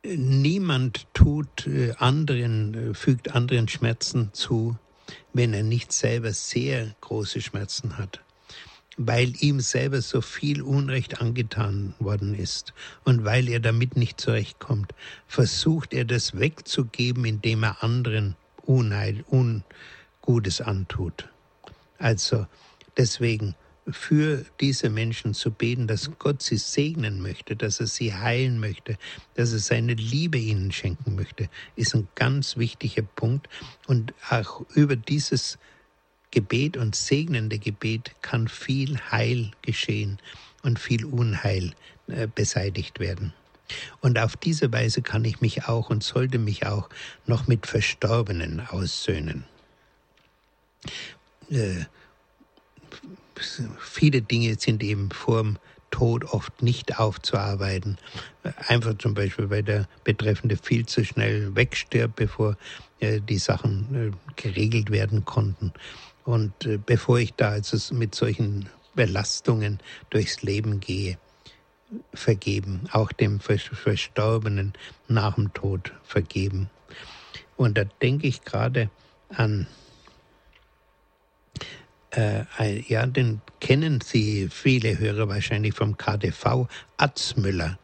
niemand tut äh, anderen, äh, fügt anderen Schmerzen zu, wenn er nicht selber sehr große Schmerzen hat, weil ihm selber so viel Unrecht angetan worden ist und weil er damit nicht zurechtkommt, versucht er das wegzugeben, indem er anderen Unheil, Ungutes antut. Also deswegen für diese Menschen zu beten, dass Gott sie segnen möchte, dass er sie heilen möchte, dass er seine Liebe ihnen schenken möchte, ist ein ganz wichtiger Punkt. Und auch über dieses Gebet und segnende Gebet kann viel Heil geschehen und viel Unheil äh, beseitigt werden. Und auf diese Weise kann ich mich auch und sollte mich auch noch mit Verstorbenen aussöhnen. Äh, viele Dinge sind eben vorm Tod oft nicht aufzuarbeiten. Einfach zum Beispiel, weil der Betreffende viel zu schnell wegstirbt, bevor äh, die Sachen äh, geregelt werden konnten. Und äh, bevor ich da also mit solchen Belastungen durchs Leben gehe, vergeben, auch dem Verstorbenen nach dem Tod vergeben. Und da denke ich gerade an, äh, ja, den kennen Sie viele Hörer wahrscheinlich vom KDV, Atzmüller,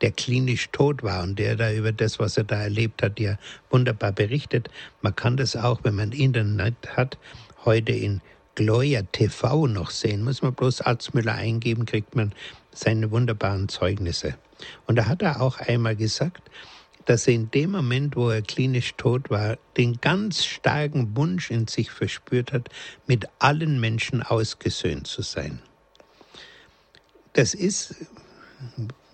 der klinisch tot war und der da über das, was er da erlebt hat, ja wunderbar berichtet. Man kann das auch, wenn man Internet hat, heute in Gloria TV noch sehen. Muss man bloß Arztmüller eingeben, kriegt man seine wunderbaren Zeugnisse. Und da hat er auch einmal gesagt, dass er in dem Moment, wo er klinisch tot war, den ganz starken Wunsch in sich verspürt hat, mit allen Menschen ausgesöhnt zu sein. Das ist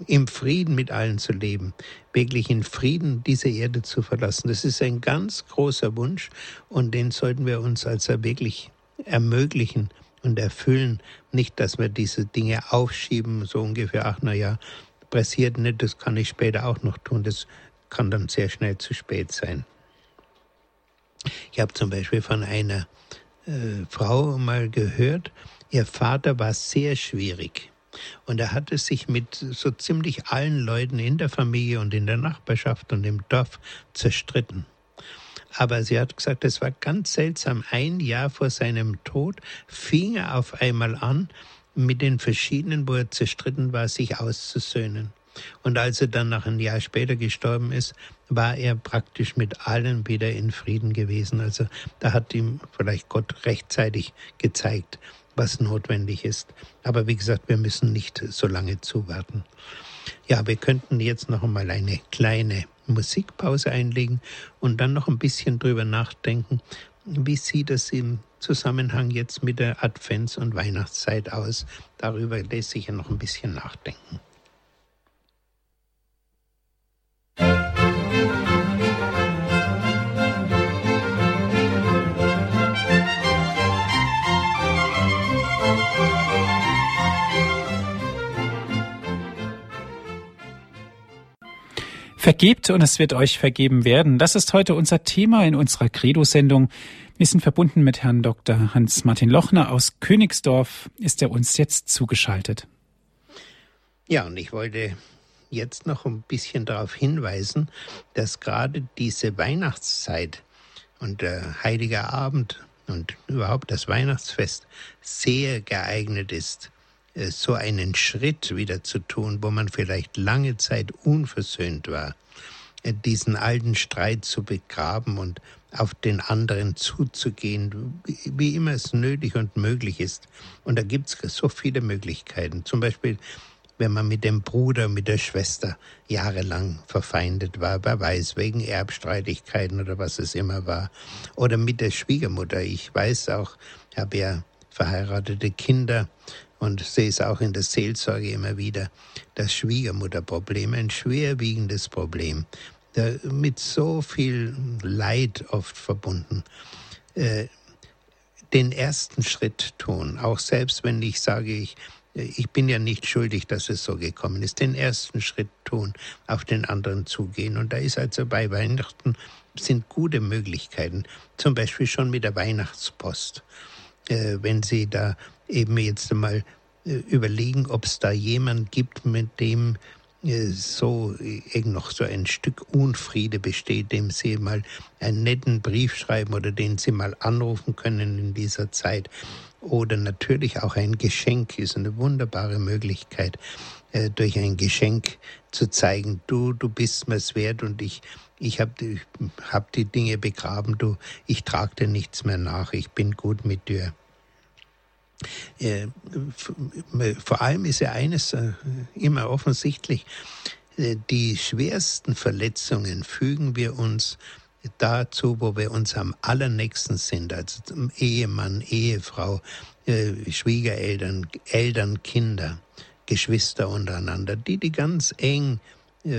im Frieden mit allen zu leben, wirklich in Frieden diese Erde zu verlassen. Das ist ein ganz großer Wunsch und den sollten wir uns also wirklich ermöglichen und erfüllen. Nicht, dass wir diese Dinge aufschieben, so ungefähr, ach na ja, passiert nicht, das kann ich später auch noch tun. Das kann dann sehr schnell zu spät sein. Ich habe zum Beispiel von einer äh, Frau mal gehört, ihr Vater war sehr schwierig. Und er hatte sich mit so ziemlich allen Leuten in der Familie und in der Nachbarschaft und im Dorf zerstritten. Aber sie hat gesagt, es war ganz seltsam. Ein Jahr vor seinem Tod fing er auf einmal an, mit den verschiedenen, wo er zerstritten war, sich auszusöhnen. Und als er dann nach einem Jahr später gestorben ist, war er praktisch mit allen wieder in Frieden gewesen. Also da hat ihm vielleicht Gott rechtzeitig gezeigt, was notwendig ist. Aber wie gesagt, wir müssen nicht so lange zuwarten. Ja, wir könnten jetzt noch einmal eine kleine Musikpause einlegen und dann noch ein bisschen drüber nachdenken, wie sieht es im Zusammenhang jetzt mit der Advents- und Weihnachtszeit aus. Darüber lässt sich ja noch ein bisschen nachdenken. Vergebt und es wird euch vergeben werden. Das ist heute unser Thema in unserer Credo-Sendung. Wir sind verbunden mit Herrn Dr. Hans-Martin Lochner aus Königsdorf. Ist er uns jetzt zugeschaltet? Ja, und ich wollte jetzt noch ein bisschen darauf hinweisen, dass gerade diese Weihnachtszeit und der Heilige Abend und überhaupt das Weihnachtsfest sehr geeignet ist, so einen Schritt wieder zu tun, wo man vielleicht lange Zeit unversöhnt war, äh, diesen alten Streit zu begraben und auf den anderen zuzugehen, wie immer es nötig und möglich ist. Und da gibt es so viele Möglichkeiten. Zum Beispiel, wenn man mit dem Bruder, mit der Schwester jahrelang verfeindet war, wer weiß, wegen Erbstreitigkeiten oder was es immer war. Oder mit der Schwiegermutter. Ich weiß auch, ich habe ja verheiratete Kinder und sehe es auch in der Seelsorge immer wieder, das Schwiegermutterproblem, ein schwerwiegendes Problem, mit so viel Leid oft verbunden. Äh, den ersten Schritt tun, auch selbst wenn ich sage, ich, ich bin ja nicht schuldig, dass es so gekommen ist, den ersten Schritt tun, auf den anderen zugehen. Und da ist also bei Weihnachten sind gute Möglichkeiten, zum Beispiel schon mit der Weihnachtspost. Äh, wenn Sie da eben jetzt einmal äh, überlegen, ob es da jemand gibt, mit dem äh, so irgend noch so ein Stück Unfriede besteht, dem Sie mal einen netten Brief schreiben oder den Sie mal anrufen können in dieser Zeit. Oder natürlich auch ein Geschenk ist eine wunderbare Möglichkeit, äh, durch ein Geschenk zu zeigen, du, du bist mir's wert und ich, ich habe die, hab die Dinge begraben, du, ich trage dir nichts mehr nach, ich bin gut mit dir. Äh, vor allem ist ja eines äh, immer offensichtlich, äh, die schwersten Verletzungen fügen wir uns dazu, wo wir uns am allernächsten sind, also Ehemann, Ehefrau, Schwiegereltern, Eltern, Kinder, Geschwister untereinander, die, die ganz eng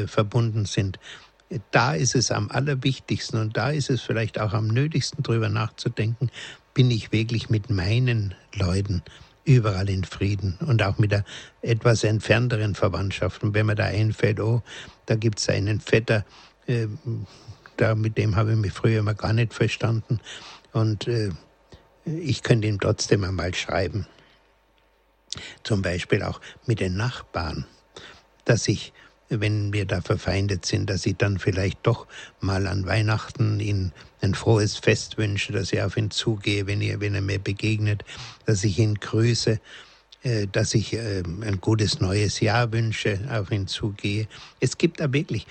verbunden sind. Da ist es am allerwichtigsten und da ist es vielleicht auch am nötigsten, drüber nachzudenken, bin ich wirklich mit meinen Leuten überall in Frieden und auch mit der etwas entfernteren Verwandtschaft. Und wenn mir da einfällt, oh, da gibt es einen Vetter, äh, da, mit dem habe ich mich früher mal gar nicht verstanden und äh, ich könnte ihm trotzdem einmal schreiben. zum Beispiel auch mit den Nachbarn, dass ich wenn wir da verfeindet sind, dass ich dann vielleicht doch mal an Weihnachten ihn ein frohes Fest wünsche, dass ich auf ihn zugehe, wenn, ihr, wenn er mir begegnet, dass ich ihn grüße, äh, dass ich äh, ein gutes neues Jahr wünsche, auf ihn zugehe. Es gibt da wirklich,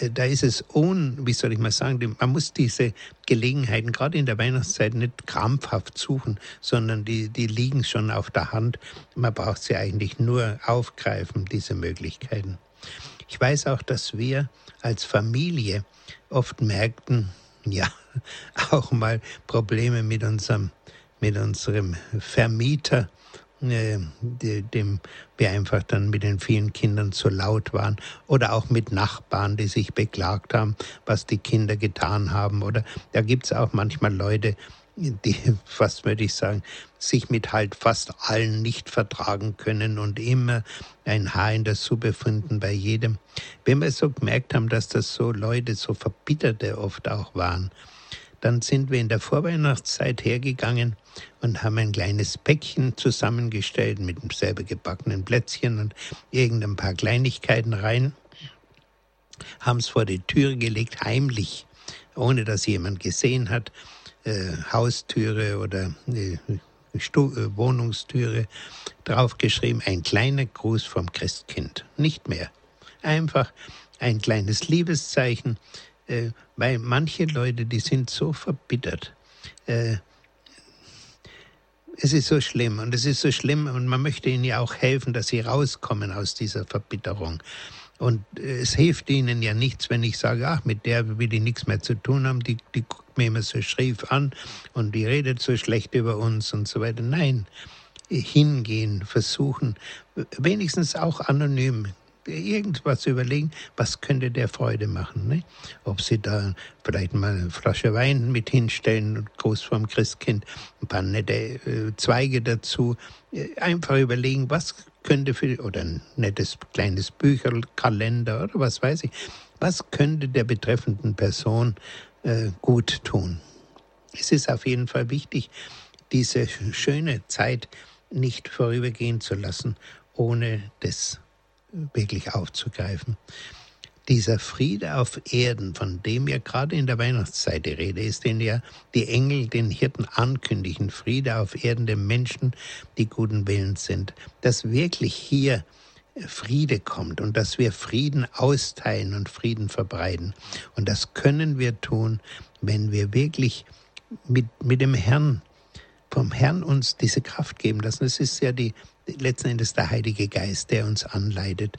äh, da ist es ohne, wie soll ich mal sagen, man muss diese Gelegenheiten gerade in der Weihnachtszeit nicht krampfhaft suchen, sondern die, die liegen schon auf der Hand. Man braucht sie eigentlich nur aufgreifen, diese Möglichkeiten. Ich weiß auch, dass wir als Familie oft merkten, ja, auch mal Probleme mit unserem, mit unserem Vermieter, äh, dem wir einfach dann mit den vielen Kindern zu laut waren oder auch mit Nachbarn, die sich beklagt haben, was die Kinder getan haben. Oder da gibt es auch manchmal Leute, die, was würde ich sagen, sich mit halt fast allen nicht vertragen können und immer ein Haar in der Suppe finden bei jedem. Wenn wir so gemerkt haben, dass das so Leute, so Verbitterte oft auch waren, dann sind wir in der Vorweihnachtszeit hergegangen und haben ein kleines Päckchen zusammengestellt mit selber gebackenen Plätzchen und irgendein paar Kleinigkeiten rein, haben es vor die Tür gelegt, heimlich, ohne dass jemand gesehen hat, äh, Haustüre oder äh, Stu äh, Wohnungstüre draufgeschrieben, ein kleiner Gruß vom Christkind. Nicht mehr. Einfach ein kleines Liebeszeichen, äh, weil manche Leute, die sind so verbittert. Äh, es ist so schlimm und es ist so schlimm und man möchte ihnen ja auch helfen, dass sie rauskommen aus dieser Verbitterung. Und es hilft ihnen ja nichts, wenn ich sage, ach, mit der will ich nichts mehr zu tun haben, die, die guckt mir immer so schrief an und die redet so schlecht über uns und so weiter. Nein, hingehen, versuchen, wenigstens auch anonym irgendwas überlegen, was könnte der Freude machen. Ne? Ob sie da vielleicht mal eine Flasche Wein mit hinstellen groß vorm Christkind, ein paar nette äh, Zweige dazu. Äh, einfach überlegen, was könnte für, oder ein nettes kleines Bücherkalender oder was weiß ich, was könnte der betreffenden Person äh, gut tun. Es ist auf jeden Fall wichtig, diese schöne Zeit nicht vorübergehen zu lassen, ohne das wirklich aufzugreifen. Dieser Friede auf Erden, von dem ja gerade in der Weihnachtszeit die Rede ist, den ja die Engel den Hirten ankündigen, Friede auf Erden den Menschen, die guten Willens sind, dass wirklich hier Friede kommt und dass wir Frieden austeilen und Frieden verbreiten. Und das können wir tun, wenn wir wirklich mit, mit dem Herrn, vom Herrn uns diese Kraft geben lassen. Es ist ja die, letzten Endes der Heilige Geist, der uns anleitet,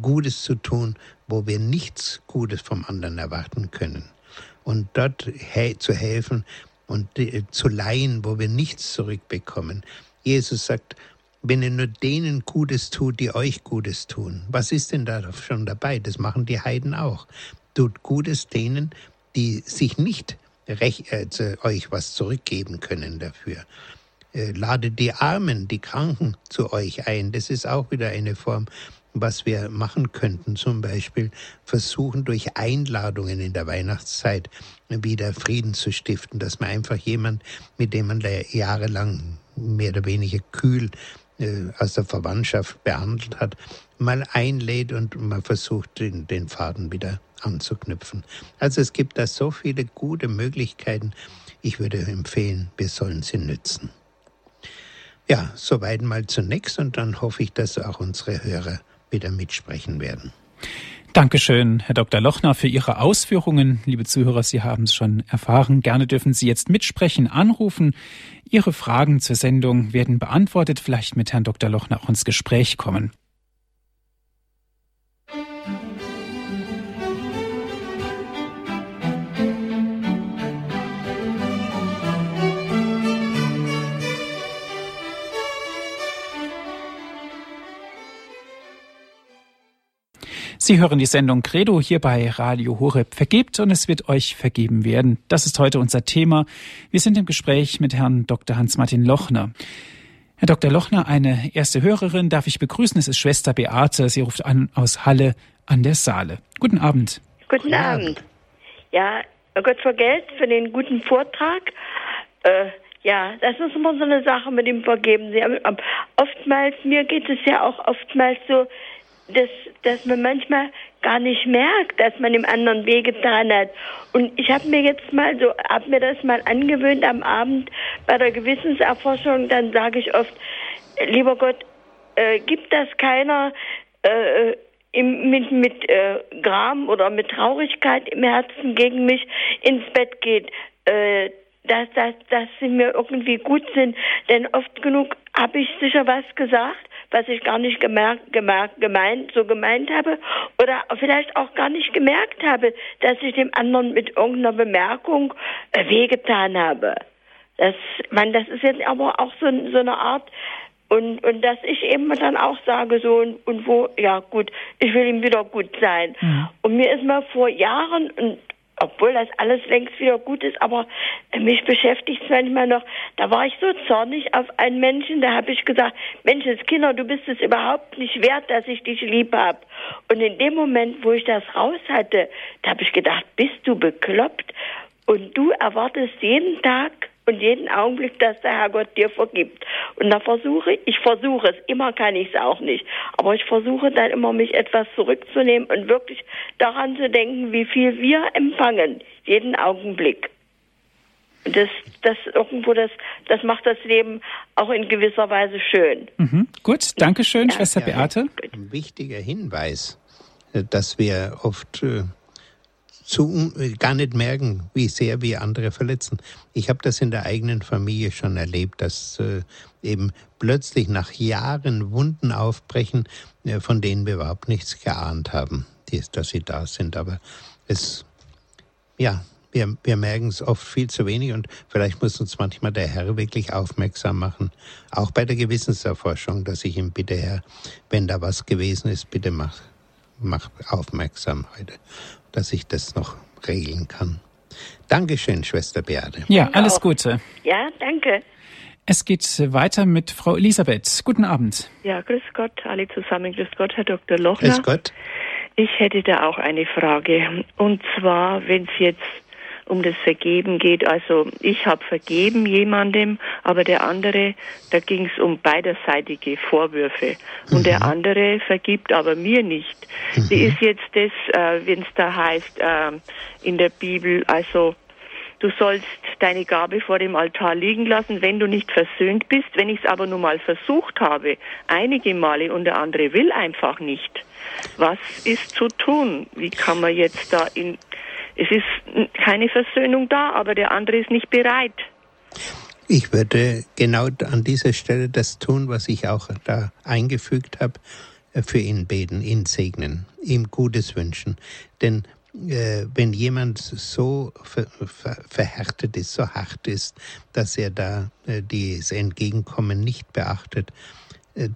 Gutes zu tun, wo wir nichts Gutes vom anderen erwarten können. Und dort he zu helfen und äh, zu leihen, wo wir nichts zurückbekommen. Jesus sagt, wenn ihr nur denen Gutes tut, die euch Gutes tun, was ist denn da schon dabei? Das machen die Heiden auch. Tut Gutes denen, die sich nicht recht, äh, euch was zurückgeben können dafür. Äh, ladet die Armen, die Kranken zu euch ein. Das ist auch wieder eine Form, was wir machen könnten. Zum Beispiel versuchen durch Einladungen in der Weihnachtszeit wieder Frieden zu stiften, dass man einfach jemand, mit dem man jahrelang mehr oder weniger kühl äh, aus der Verwandtschaft behandelt hat, mal einlädt und man versucht, den, den Faden wieder anzuknüpfen. Also es gibt da so viele gute Möglichkeiten. Ich würde empfehlen, wir sollen sie nützen. Ja, soweit mal zunächst und dann hoffe ich, dass auch unsere Hörer wieder mitsprechen werden. Dankeschön, Herr Dr. Lochner, für Ihre Ausführungen. Liebe Zuhörer, Sie haben es schon erfahren. Gerne dürfen Sie jetzt mitsprechen, anrufen. Ihre Fragen zur Sendung werden beantwortet, vielleicht mit Herrn Dr. Lochner auch ins Gespräch kommen. Sie hören die Sendung Credo hier bei Radio Horeb. Vergebt und es wird euch vergeben werden. Das ist heute unser Thema. Wir sind im Gespräch mit Herrn Dr. Hans-Martin Lochner. Herr Dr. Lochner, eine erste Hörerin darf ich begrüßen. Es ist Schwester Beate. Sie ruft an aus Halle an der Saale. Guten Abend. Guten Abend. Ja, Gott vor Geld für den guten Vortrag. Äh, Ja, das ist immer so eine Sache mit dem Vergeben. Sie haben, oftmals, mir geht es ja auch oftmals so, dass, dass man manchmal gar nicht merkt, dass man dem anderen wehgetan hat. Und ich habe mir jetzt mal so, habe mir das mal angewöhnt am Abend bei der Gewissenserforschung, dann sage ich oft, lieber Gott, äh, gibt das keiner äh, im, mit, mit äh, Gram oder mit Traurigkeit im Herzen gegen mich ins Bett geht. Äh, dass, dass, dass sie mir irgendwie gut sind. Denn oft genug habe ich sicher was gesagt, was ich gar nicht gemerkt, gemerkt, gemeint, so gemeint habe oder vielleicht auch gar nicht gemerkt habe, dass ich dem anderen mit irgendeiner Bemerkung äh, wehgetan habe. Das, man, das ist jetzt aber auch so, so eine Art und, und dass ich eben dann auch sage so und, und wo, ja gut, ich will ihm wieder gut sein. Mhm. Und mir ist mal vor Jahren, und obwohl das alles längst wieder gut ist, aber mich beschäftigt es manchmal noch. Da war ich so zornig auf einen Menschen, da habe ich gesagt, Menschenskinder, du bist es überhaupt nicht wert, dass ich dich lieb habe. Und in dem Moment, wo ich das raus hatte, da habe ich gedacht, bist du bekloppt? Und du erwartest jeden Tag und jeden Augenblick, dass der Herrgott dir vergibt. Und da versuche ich, ich versuche es, immer kann ich es auch nicht, aber ich versuche dann immer mich etwas zurückzunehmen und wirklich daran zu denken, wie viel wir empfangen, jeden Augenblick. Und das, das irgendwo, das, das macht das Leben auch in gewisser Weise schön. Mhm. Gut, danke schön, ja. Schwester Beate. Ein wichtiger Hinweis, dass wir oft äh, zu, gar nicht merken, wie sehr wir andere verletzen. Ich habe das in der eigenen Familie schon erlebt, dass äh, eben plötzlich nach Jahren Wunden aufbrechen, äh, von denen wir überhaupt nichts geahnt haben, die, dass sie da sind. Aber es, ja, wir, wir merken es oft viel zu wenig und vielleicht muss uns manchmal der Herr wirklich aufmerksam machen, auch bei der Gewissenserforschung, dass ich ihm bitte, Herr, wenn da was gewesen ist, bitte mach, mach aufmerksam heute dass ich das noch regeln kann. Dankeschön, Schwester Beate. Ja, alles Gute. Ja, danke. Es geht weiter mit Frau Elisabeth. Guten Abend. Ja, grüß Gott, alle zusammen. Grüß Gott, Herr Dr. Lochner. Grüß Gott. Ich hätte da auch eine Frage. Und zwar, wenn es jetzt um das Vergeben geht. Also ich habe vergeben jemandem, aber der andere, da ging es um beiderseitige Vorwürfe. Und mhm. der andere vergibt aber mir nicht. Mhm. Wie ist jetzt das, äh, wenn es da heißt äh, in der Bibel, also du sollst deine Gabe vor dem Altar liegen lassen, wenn du nicht versöhnt bist. Wenn ich es aber nun mal versucht habe, einige Male und der andere will einfach nicht. Was ist zu tun? Wie kann man jetzt da in es ist keine Versöhnung da, aber der andere ist nicht bereit. Ich würde genau an dieser Stelle das tun, was ich auch da eingefügt habe, äh, für ihn beten, ihn segnen, ihm Gutes wünschen. Denn äh, wenn jemand so ver, ver, verhärtet ist, so hart ist, dass er da äh, dieses Entgegenkommen nicht beachtet,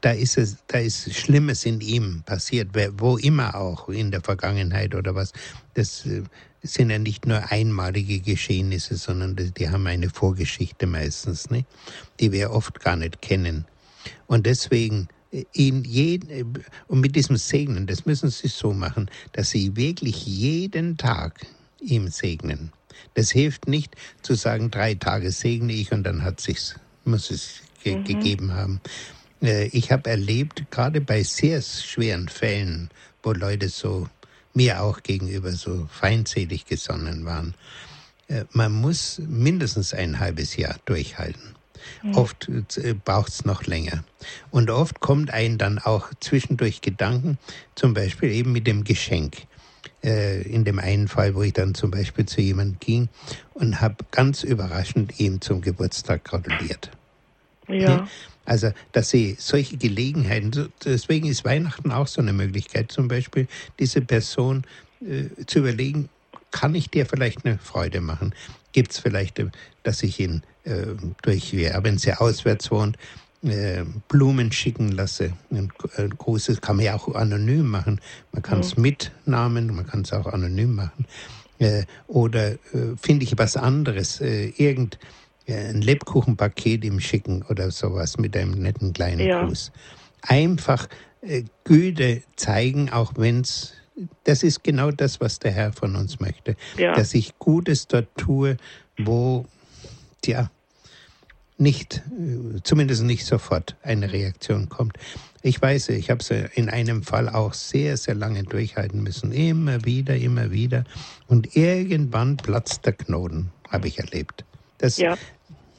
da ist es, da ist Schlimmes in ihm passiert, wo immer auch in der Vergangenheit oder was. Das äh, sind ja nicht nur einmalige Geschehnisse, sondern die haben eine Vorgeschichte meistens, ne? die wir oft gar nicht kennen. Und deswegen äh, ihn jeden, und mit diesem Segnen, das müssen Sie so machen, dass Sie wirklich jeden Tag ihm segnen. Das hilft nicht zu sagen, drei Tage segne ich und dann hat sich's, muss es ge mhm. gegeben haben. Äh, ich habe erlebt, gerade bei sehr schweren Fällen, wo Leute so mir auch gegenüber so feindselig gesonnen waren, äh, man muss mindestens ein halbes Jahr durchhalten. Mhm. Oft äh, braucht es noch länger. Und oft kommt einem dann auch zwischendurch Gedanken, zum Beispiel eben mit dem Geschenk. In dem einen Fall, wo ich dann zum Beispiel zu jemandem ging und habe ganz überraschend ihm zum Geburtstag gratuliert. Ja. Also, dass sie solche Gelegenheiten, deswegen ist Weihnachten auch so eine Möglichkeit, zum Beispiel diese Person äh, zu überlegen, kann ich dir vielleicht eine Freude machen? Gibt es vielleicht, äh, dass ich ihn äh, durch, ja, wenn sie auswärts wohnt, äh, Blumen schicken lasse. Ein, großes kann man ja auch anonym machen. Man kann es mhm. mit Namen, man kann es auch anonym machen. Äh, oder äh, finde ich was anderes, irgend ein Lebkuchenpaket ihm schicken oder sowas mit einem netten kleinen ja. Gruß. Einfach äh, Güte zeigen, auch wenn es, das ist genau das, was der Herr von uns möchte. Ja. Dass ich Gutes dort tue, wo, tja, nicht, äh, zumindest nicht sofort eine Reaktion kommt. Ich weiß, ich habe es in einem Fall auch sehr, sehr lange durchhalten müssen. Immer wieder, immer wieder. Und irgendwann platzt der Knoten, habe ich erlebt. Das ja.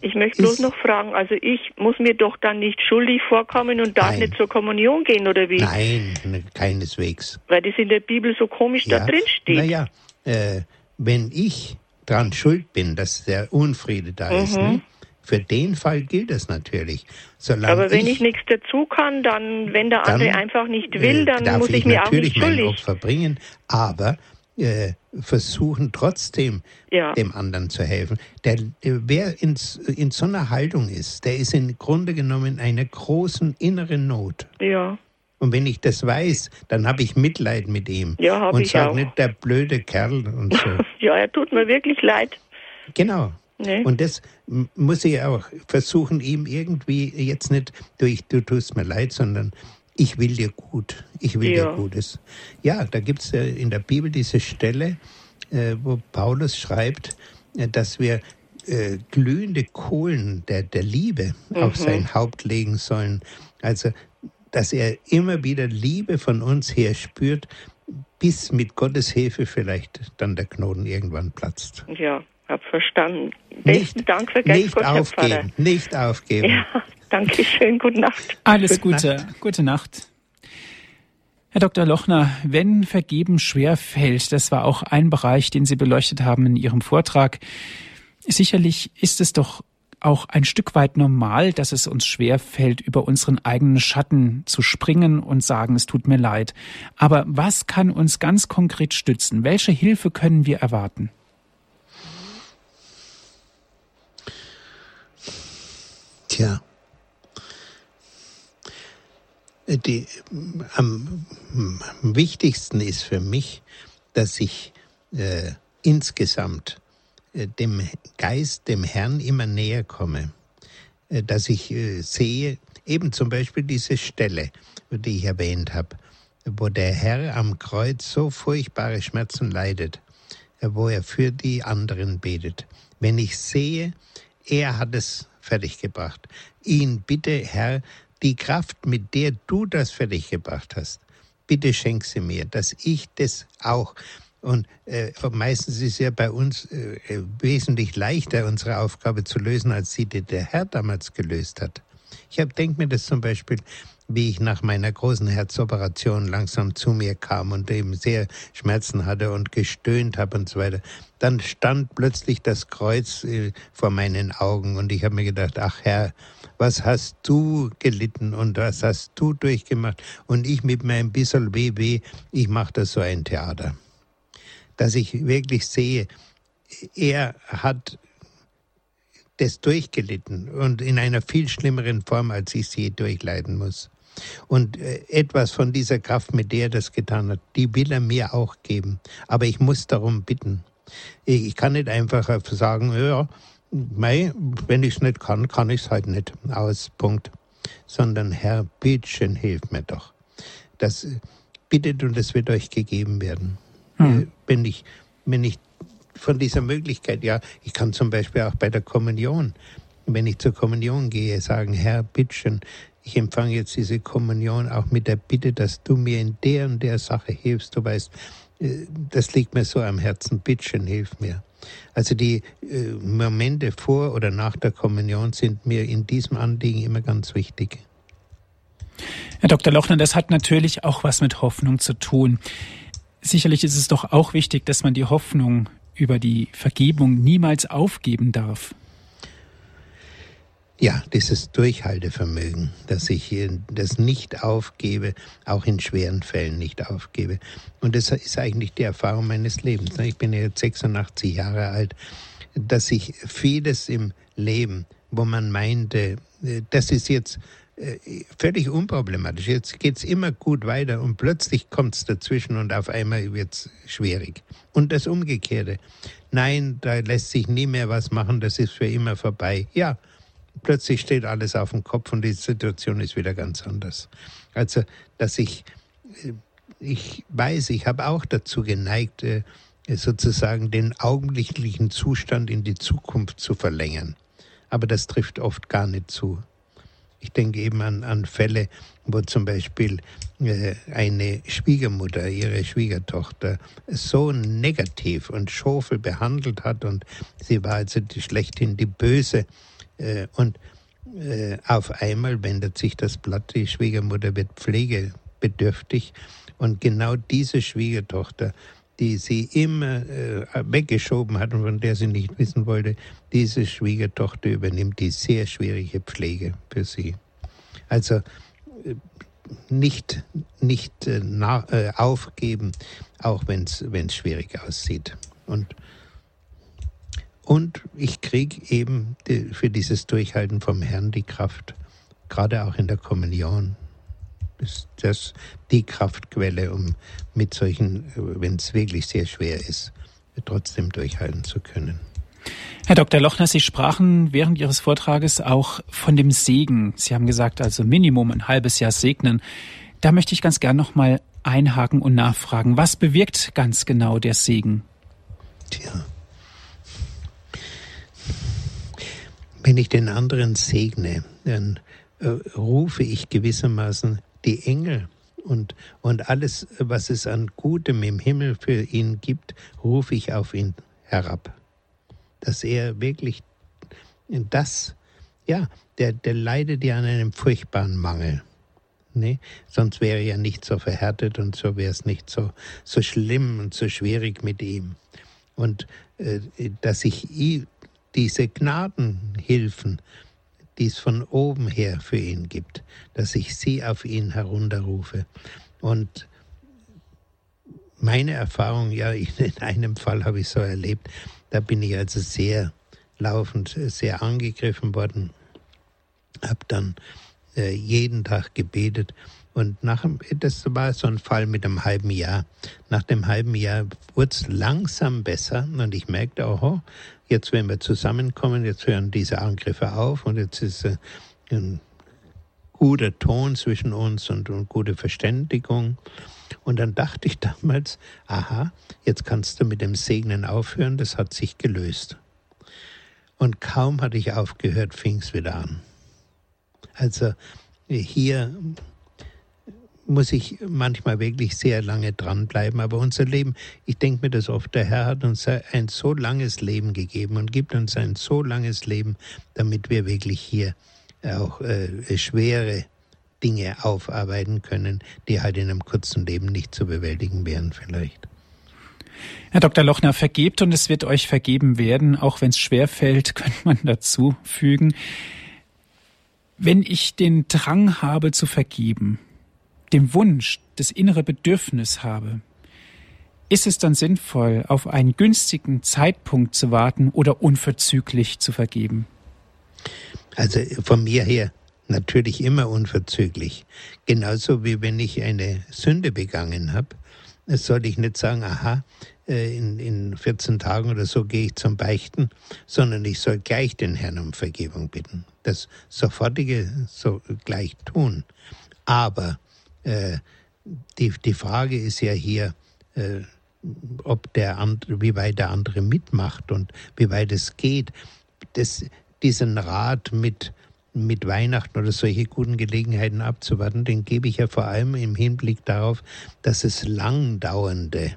Ich möchte bloß noch fragen, also ich muss mir doch dann nicht schuldig vorkommen und darf Nein. nicht zur Kommunion gehen, oder wie? Nein, keineswegs. Weil das in der Bibel so komisch ja. da drin steht. Naja, äh, wenn ich dran schuld bin, dass der Unfriede da mhm. ist, ne? Für den Fall gilt es natürlich. Solange Aber wenn ich, ich, nichts dazu kann, dann, wenn der andere einfach nicht will, dann muss ich, ich mir auch nicht schuldig. Mein Opfer bringen, aber äh, versuchen trotzdem ja. dem anderen zu helfen. Der, wer in, in so einer Haltung ist, der ist im Grunde genommen in einer großen inneren Not. Ja. Und wenn ich das weiß, dann habe ich Mitleid mit ihm. Ja, habe ich sag nicht der blöde Kerl und so. ja, er tut mir wirklich leid. Genau. Nee. Und das muss ich auch versuchen, ihm irgendwie jetzt nicht durch, du tust mir leid, sondern ich will dir gut, ich will ja. dir Gutes. Ja, da gibt es in der Bibel diese Stelle, äh, wo Paulus schreibt, äh, dass wir äh, glühende Kohlen der, der Liebe mhm. auf sein Haupt legen sollen. Also, dass er immer wieder Liebe von uns her spürt, bis mit Gottes Hilfe vielleicht dann der Knoten irgendwann platzt. Ja, hab verstanden. Besten nicht, Dank für Nicht Gott, aufgeben, nicht aufgeben. Ja, danke schön, gute Nacht. Alles Gute, Gute Nacht. Gute Nacht. Herr Dr. Lochner, wenn Vergeben schwer fällt, das war auch ein Bereich, den Sie beleuchtet haben in Ihrem Vortrag. Sicherlich ist es doch auch ein Stück weit normal, dass es uns schwer fällt, über unseren eigenen Schatten zu springen und sagen, es tut mir leid. Aber was kann uns ganz konkret stützen? Welche Hilfe können wir erwarten? Tja, die, am, wichtigsten ist für mich, dass ich äh, insgesamt äh, dem Geist, dem Herrn immer näher komme. Äh, dass ich äh, sehe, eben zum Beispiel diese Stelle, die ich erwähnt habe, wo der Herr am Kreuz so furchtbare Schmerzen leidet, äh, wo er für die anderen betet. Wenn ich sehe, er hat es fertiggebracht. Ihn bitte, Herr, die Kraft, mit der du das fertiggebracht hast, bitte schenk sie mir, dass ich das auch. Und äh, meistens ist ja bei uns äh, wesentlich leichter, unsere Aufgabe zu lösen, als sie, die der Herr damals gelöst hat. Ich denke mir das zum Beispiel, wie ich nach meiner großen Herzoperation langsam zu mir kam und eben sehr Schmerzen hatte und gestöhnt habe und so weiter. Dann stand plötzlich das Kreuz äh, vor meinen Augen und ich habe mir gedacht, ach Herr, was hast du gelitten und was hast du durchgemacht? Und ich mit meinem bisschen WW, ich mache da so ein Theater. Dass ich wirklich sehe, er hat das durchgelitten und in einer viel schlimmeren Form, als ich sie durchleiden muss. Und äh, etwas von dieser Kraft, mit der er das getan hat, die will er mir auch geben. Aber ich muss darum bitten. Ich kann nicht einfach sagen, ja, mei, wenn ich es nicht kann, kann ich es halt nicht. Aus, Punkt. Sondern Herr, bittchen, hilf mir doch. Das bittet und es wird euch gegeben werden. Hm. Wenn ich, wenn ich von dieser Möglichkeit, ja, ich kann zum Beispiel auch bei der Kommunion, wenn ich zur Kommunion gehe, sagen, Herr, bittchen, ich empfange jetzt diese Kommunion auch mit der Bitte, dass du mir in der und der Sache hilfst. Du weißt, äh, das liegt mir so am Herzen, bittchen, hilf mir. Also die äh, Momente vor oder nach der Kommunion sind mir in diesem Anliegen immer ganz wichtig. Herr Dr. Lochner, das hat natürlich auch was mit Hoffnung zu tun. Sicherlich ist es doch auch wichtig, dass man die Hoffnung über die Vergebung niemals aufgeben darf. Ja, dieses Durchhaltevermögen, dass ich das nicht aufgebe, auch in schweren Fällen nicht aufgebe. Und das ist eigentlich die Erfahrung meines Lebens. Ich bin jetzt 86 Jahre alt, dass ich vieles im Leben, wo man meinte, äh, das ist jetzt äh, völlig unproblematisch. Jetzt geht's immer gut weiter und plötzlich kommt's dazwischen und auf einmal wird's schwierig. Und das Umgekehrte. Nein, da lässt sich nie mehr was machen, das ist für immer vorbei. Ja, plötzlich steht alles auf dem Kopf und die Situation ist wieder ganz anders. Also, dass ich, äh, ich weiß, ich habe auch dazu geneigt, äh, sozusagen den augenblicklichen Zustand in die Zukunft zu verlängern. aber das trifft oft gar nicht zu. Ich denke eben an, an Fälle, wo zum Beispiel äh, eine Schwiegermutter ihre Schwiegertochter so negativ und schofel behandelt hat und sie war also die, schlechthin die Böse. Äh, und äh, auf einmal wendet sich das Blatt, die Schwiegermutter wird pflegebedürftig und genau diese Schwiegertochter die sie immer äh, weggeschoben hat und von der sie nicht wissen wollte, diese Schwiegertochter übernimmt die sehr schwierige Pflege für sie. Also äh, nicht, nicht äh, äh, aufgeben, auch wenn es schwierig aussieht. Und, und ich kriege eben die, für dieses Durchhalten vom Herrn die Kraft, gerade auch in der Kommunion ist das die Kraftquelle, um mit solchen, wenn es wirklich sehr schwer ist, trotzdem durchhalten zu können. Herr Dr. Lochner, Sie sprachen während Ihres Vortrages auch von dem Segen. Sie haben gesagt, also Minimum ein halbes Jahr segnen. Da möchte ich ganz gern nochmal einhaken und nachfragen. Was bewirkt ganz genau der Segen? Tja. Wenn ich den anderen segne, dann äh, rufe ich gewissermaßen die Engel und, und alles, was es an Gutem im Himmel für ihn gibt, rufe ich auf ihn herab. Dass er wirklich das, ja, der, der leidet ja an einem furchtbaren Mangel. Nee, sonst wäre er nicht so verhärtet und so wäre es nicht so, so schlimm und so schwierig mit ihm. Und äh, dass ich diese Gnadenhilfen die es von oben her für ihn gibt, dass ich sie auf ihn herunterrufe. Und meine Erfahrung, ja, in einem Fall habe ich so erlebt, da bin ich also sehr laufend, sehr angegriffen worden, habe dann äh, jeden Tag gebetet und nach, das war so ein Fall mit einem halben Jahr. Nach dem halben Jahr wurde es langsam besser und ich merkte, oho, jetzt wenn wir zusammenkommen, jetzt hören diese Angriffe auf und jetzt ist äh, ein guter Ton zwischen uns und, und gute Verständigung. Und dann dachte ich damals, aha, jetzt kannst du mit dem Segnen aufhören, das hat sich gelöst. Und kaum hatte ich aufgehört, fing es wieder an. Also hier muss ich manchmal wirklich sehr lange dranbleiben. Aber unser Leben, ich denke mir das oft, der Herr hat uns ein so langes Leben gegeben und gibt uns ein so langes Leben, damit wir wirklich hier auch äh, schwere Dinge aufarbeiten können, die halt in einem kurzen Leben nicht zu bewältigen wären vielleicht. Herr Dr. Lochner, vergebt und es wird euch vergeben werden, auch wenn es schwer fällt, könnte man dazu fügen. Wenn ich den Drang habe zu vergeben, dem Wunsch, das innere Bedürfnis habe, ist es dann sinnvoll, auf einen günstigen Zeitpunkt zu warten oder unverzüglich zu vergeben? Also von mir her natürlich immer unverzüglich. Genauso wie wenn ich eine Sünde begangen habe, soll ich nicht sagen, aha, äh, in, in 14 Tagen oder so gehe ich zum Beichten, sondern ich soll gleich den Herrn um Vergebung bitten. Das Sofortige so gleich tun. Aber die, die Frage ist ja hier, äh, ob der andere, wie weit der andere mitmacht und wie weit es geht. Das, diesen Rat mit, mit Weihnachten oder solche guten Gelegenheiten abzuwarten, den gebe ich ja vor allem im Hinblick darauf, dass es langdauernde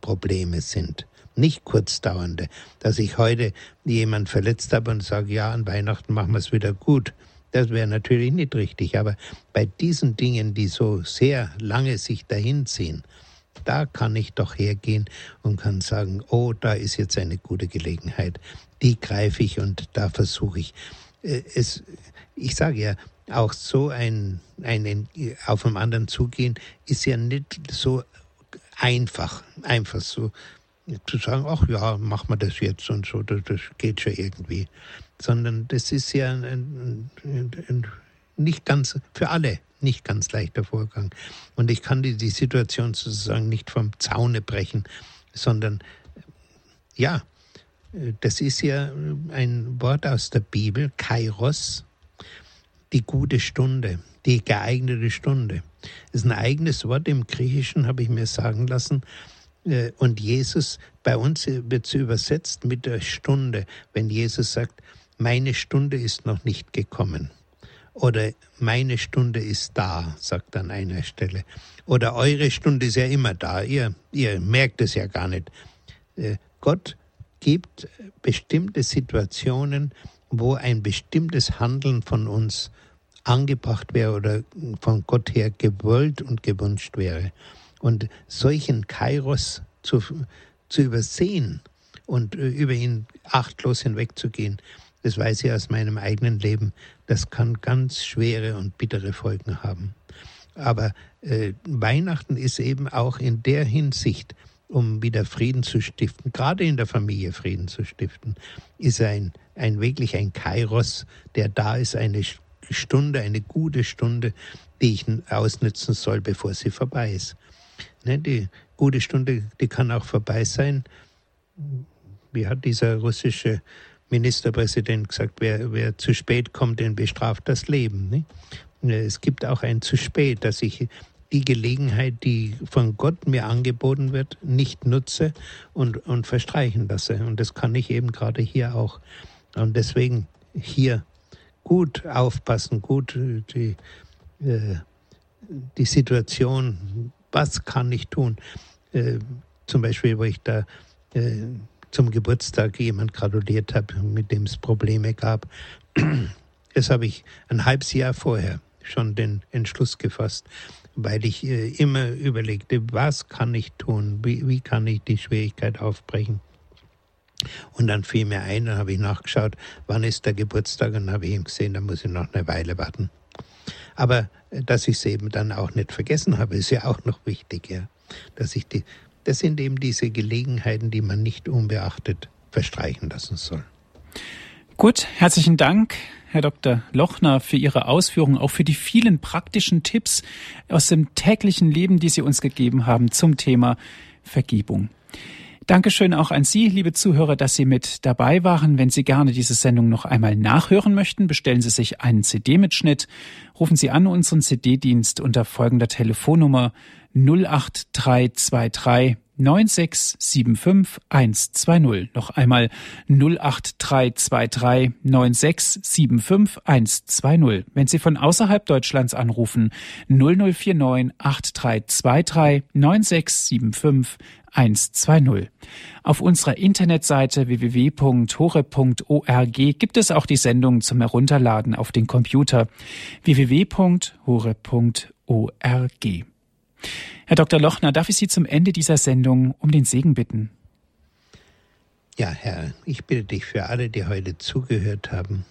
Probleme sind, nicht kurzdauernde. Dass ich heute jemand verletzt habe und sage, ja, an Weihnachten machen wir es wieder gut. Das wäre natürlich nicht richtig, aber bei diesen Dingen, die so sehr lange sich dahinziehen, da kann ich doch hergehen und kann sagen, oh, da ist jetzt eine gute Gelegenheit, die greife ich und da versuche ich. Äh, es, ich sage ja, auch so ein, ein auf einen anderen zugehen ist ja nicht so einfach, einfach so zu sagen, ach ja, machen wir das jetzt und so, das, das geht schon irgendwie sondern das ist ja ein, ein, ein, nicht ganz für alle nicht ganz leichter Vorgang. Und ich kann die, die Situation sozusagen nicht vom Zaune brechen, sondern ja, das ist ja ein Wort aus der Bibel, Kairos, die gute Stunde, die geeignete Stunde. Das ist ein eigenes Wort im Griechischen, habe ich mir sagen lassen. Äh, und Jesus, bei uns wird es übersetzt mit der Stunde, wenn Jesus sagt, meine Stunde ist noch nicht gekommen. Oder meine Stunde ist da, sagt an einer Stelle. Oder eure Stunde ist ja immer da. Ihr, ihr merkt es ja gar nicht. Äh, Gott gibt bestimmte Situationen, wo ein bestimmtes Handeln von uns angebracht wäre oder von Gott her gewollt und gewünscht wäre. Und solchen Kairos zu, zu übersehen und äh, über ihn achtlos hinwegzugehen, das weiß ich aus meinem eigenen Leben, das kann ganz schwere und bittere Folgen haben. Aber äh, Weihnachten ist eben auch in der Hinsicht, um wieder Frieden zu stiften, gerade in der Familie Frieden zu stiften, ist ein, ein wirklich ein Kairos, der da ist, eine Stunde, eine gute Stunde, die ich ausnützen soll, bevor sie vorbei ist. Ne, die gute Stunde, die kann auch vorbei sein. Wie hat dieser russische Ministerpräsident gesagt, wer, wer zu spät kommt, den bestraft das Leben. Ne? Es gibt auch ein zu spät, dass ich die Gelegenheit, die von Gott mir angeboten wird, nicht nutze und, und verstreichen lasse. Und das kann ich eben gerade hier auch. Und deswegen hier gut aufpassen, gut die, äh, die Situation, was kann ich tun? Äh, zum Beispiel, wo ich da äh, zum Geburtstag jemand gratuliert habe, mit dem es Probleme gab. Das habe ich ein halbes Jahr vorher schon den Entschluss gefasst, weil ich äh, immer überlegte, was kann ich tun, wie, wie kann ich die Schwierigkeit aufbrechen. Und dann fiel mir ein, dann habe ich nachgeschaut, wann ist der Geburtstag und habe ich ihm gesehen, da muss ich noch eine Weile warten. Aber äh, dass ich es eben dann auch nicht vergessen habe, ist ja auch noch wichtig, ja. Dass ich die, das sind eben diese Gelegenheiten, die man nicht unbeachtet verstreichen lassen soll. Gut, herzlichen Dank, Herr Dr. Lochner, für Ihre Ausführungen, auch für die vielen praktischen Tipps aus dem täglichen Leben, die Sie uns gegeben haben zum Thema Vergebung. Dankeschön auch an Sie, liebe Zuhörer, dass Sie mit dabei waren. Wenn Sie gerne diese Sendung noch einmal nachhören möchten, bestellen Sie sich einen CD-Mitschnitt. Rufen Sie an unseren CD-Dienst unter folgender Telefonnummer 08323 9675120. Noch einmal 08323 9675120. Wenn Sie von außerhalb Deutschlands anrufen, 0049 8323 9675 120. Auf unserer Internetseite www.hore.org gibt es auch die Sendung zum Herunterladen auf den Computer www.hore.org. Herr Dr. Lochner, darf ich Sie zum Ende dieser Sendung um den Segen bitten? Ja, Herr, ich bitte dich für alle, die heute zugehört haben.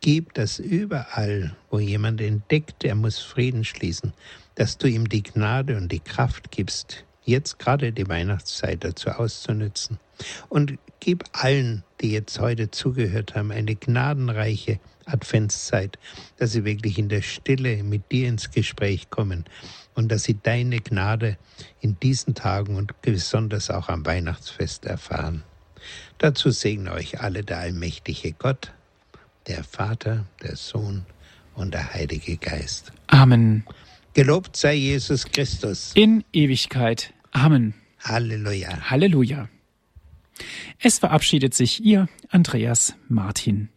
Gib das überall, wo jemand entdeckt, er muss Frieden schließen, dass du ihm die Gnade und die Kraft gibst, jetzt gerade die Weihnachtszeit dazu auszunützen. Und gib allen, die jetzt heute zugehört haben, eine gnadenreiche Adventszeit, dass sie wirklich in der Stille mit dir ins Gespräch kommen und dass sie deine Gnade in diesen Tagen und besonders auch am Weihnachtsfest erfahren. Dazu segne euch alle der allmächtige Gott, der Vater, der Sohn und der Heilige Geist. Amen. Gelobt sei Jesus Christus. In Ewigkeit. Amen. Halleluja. Halleluja. Es verabschiedet sich Ihr Andreas Martin.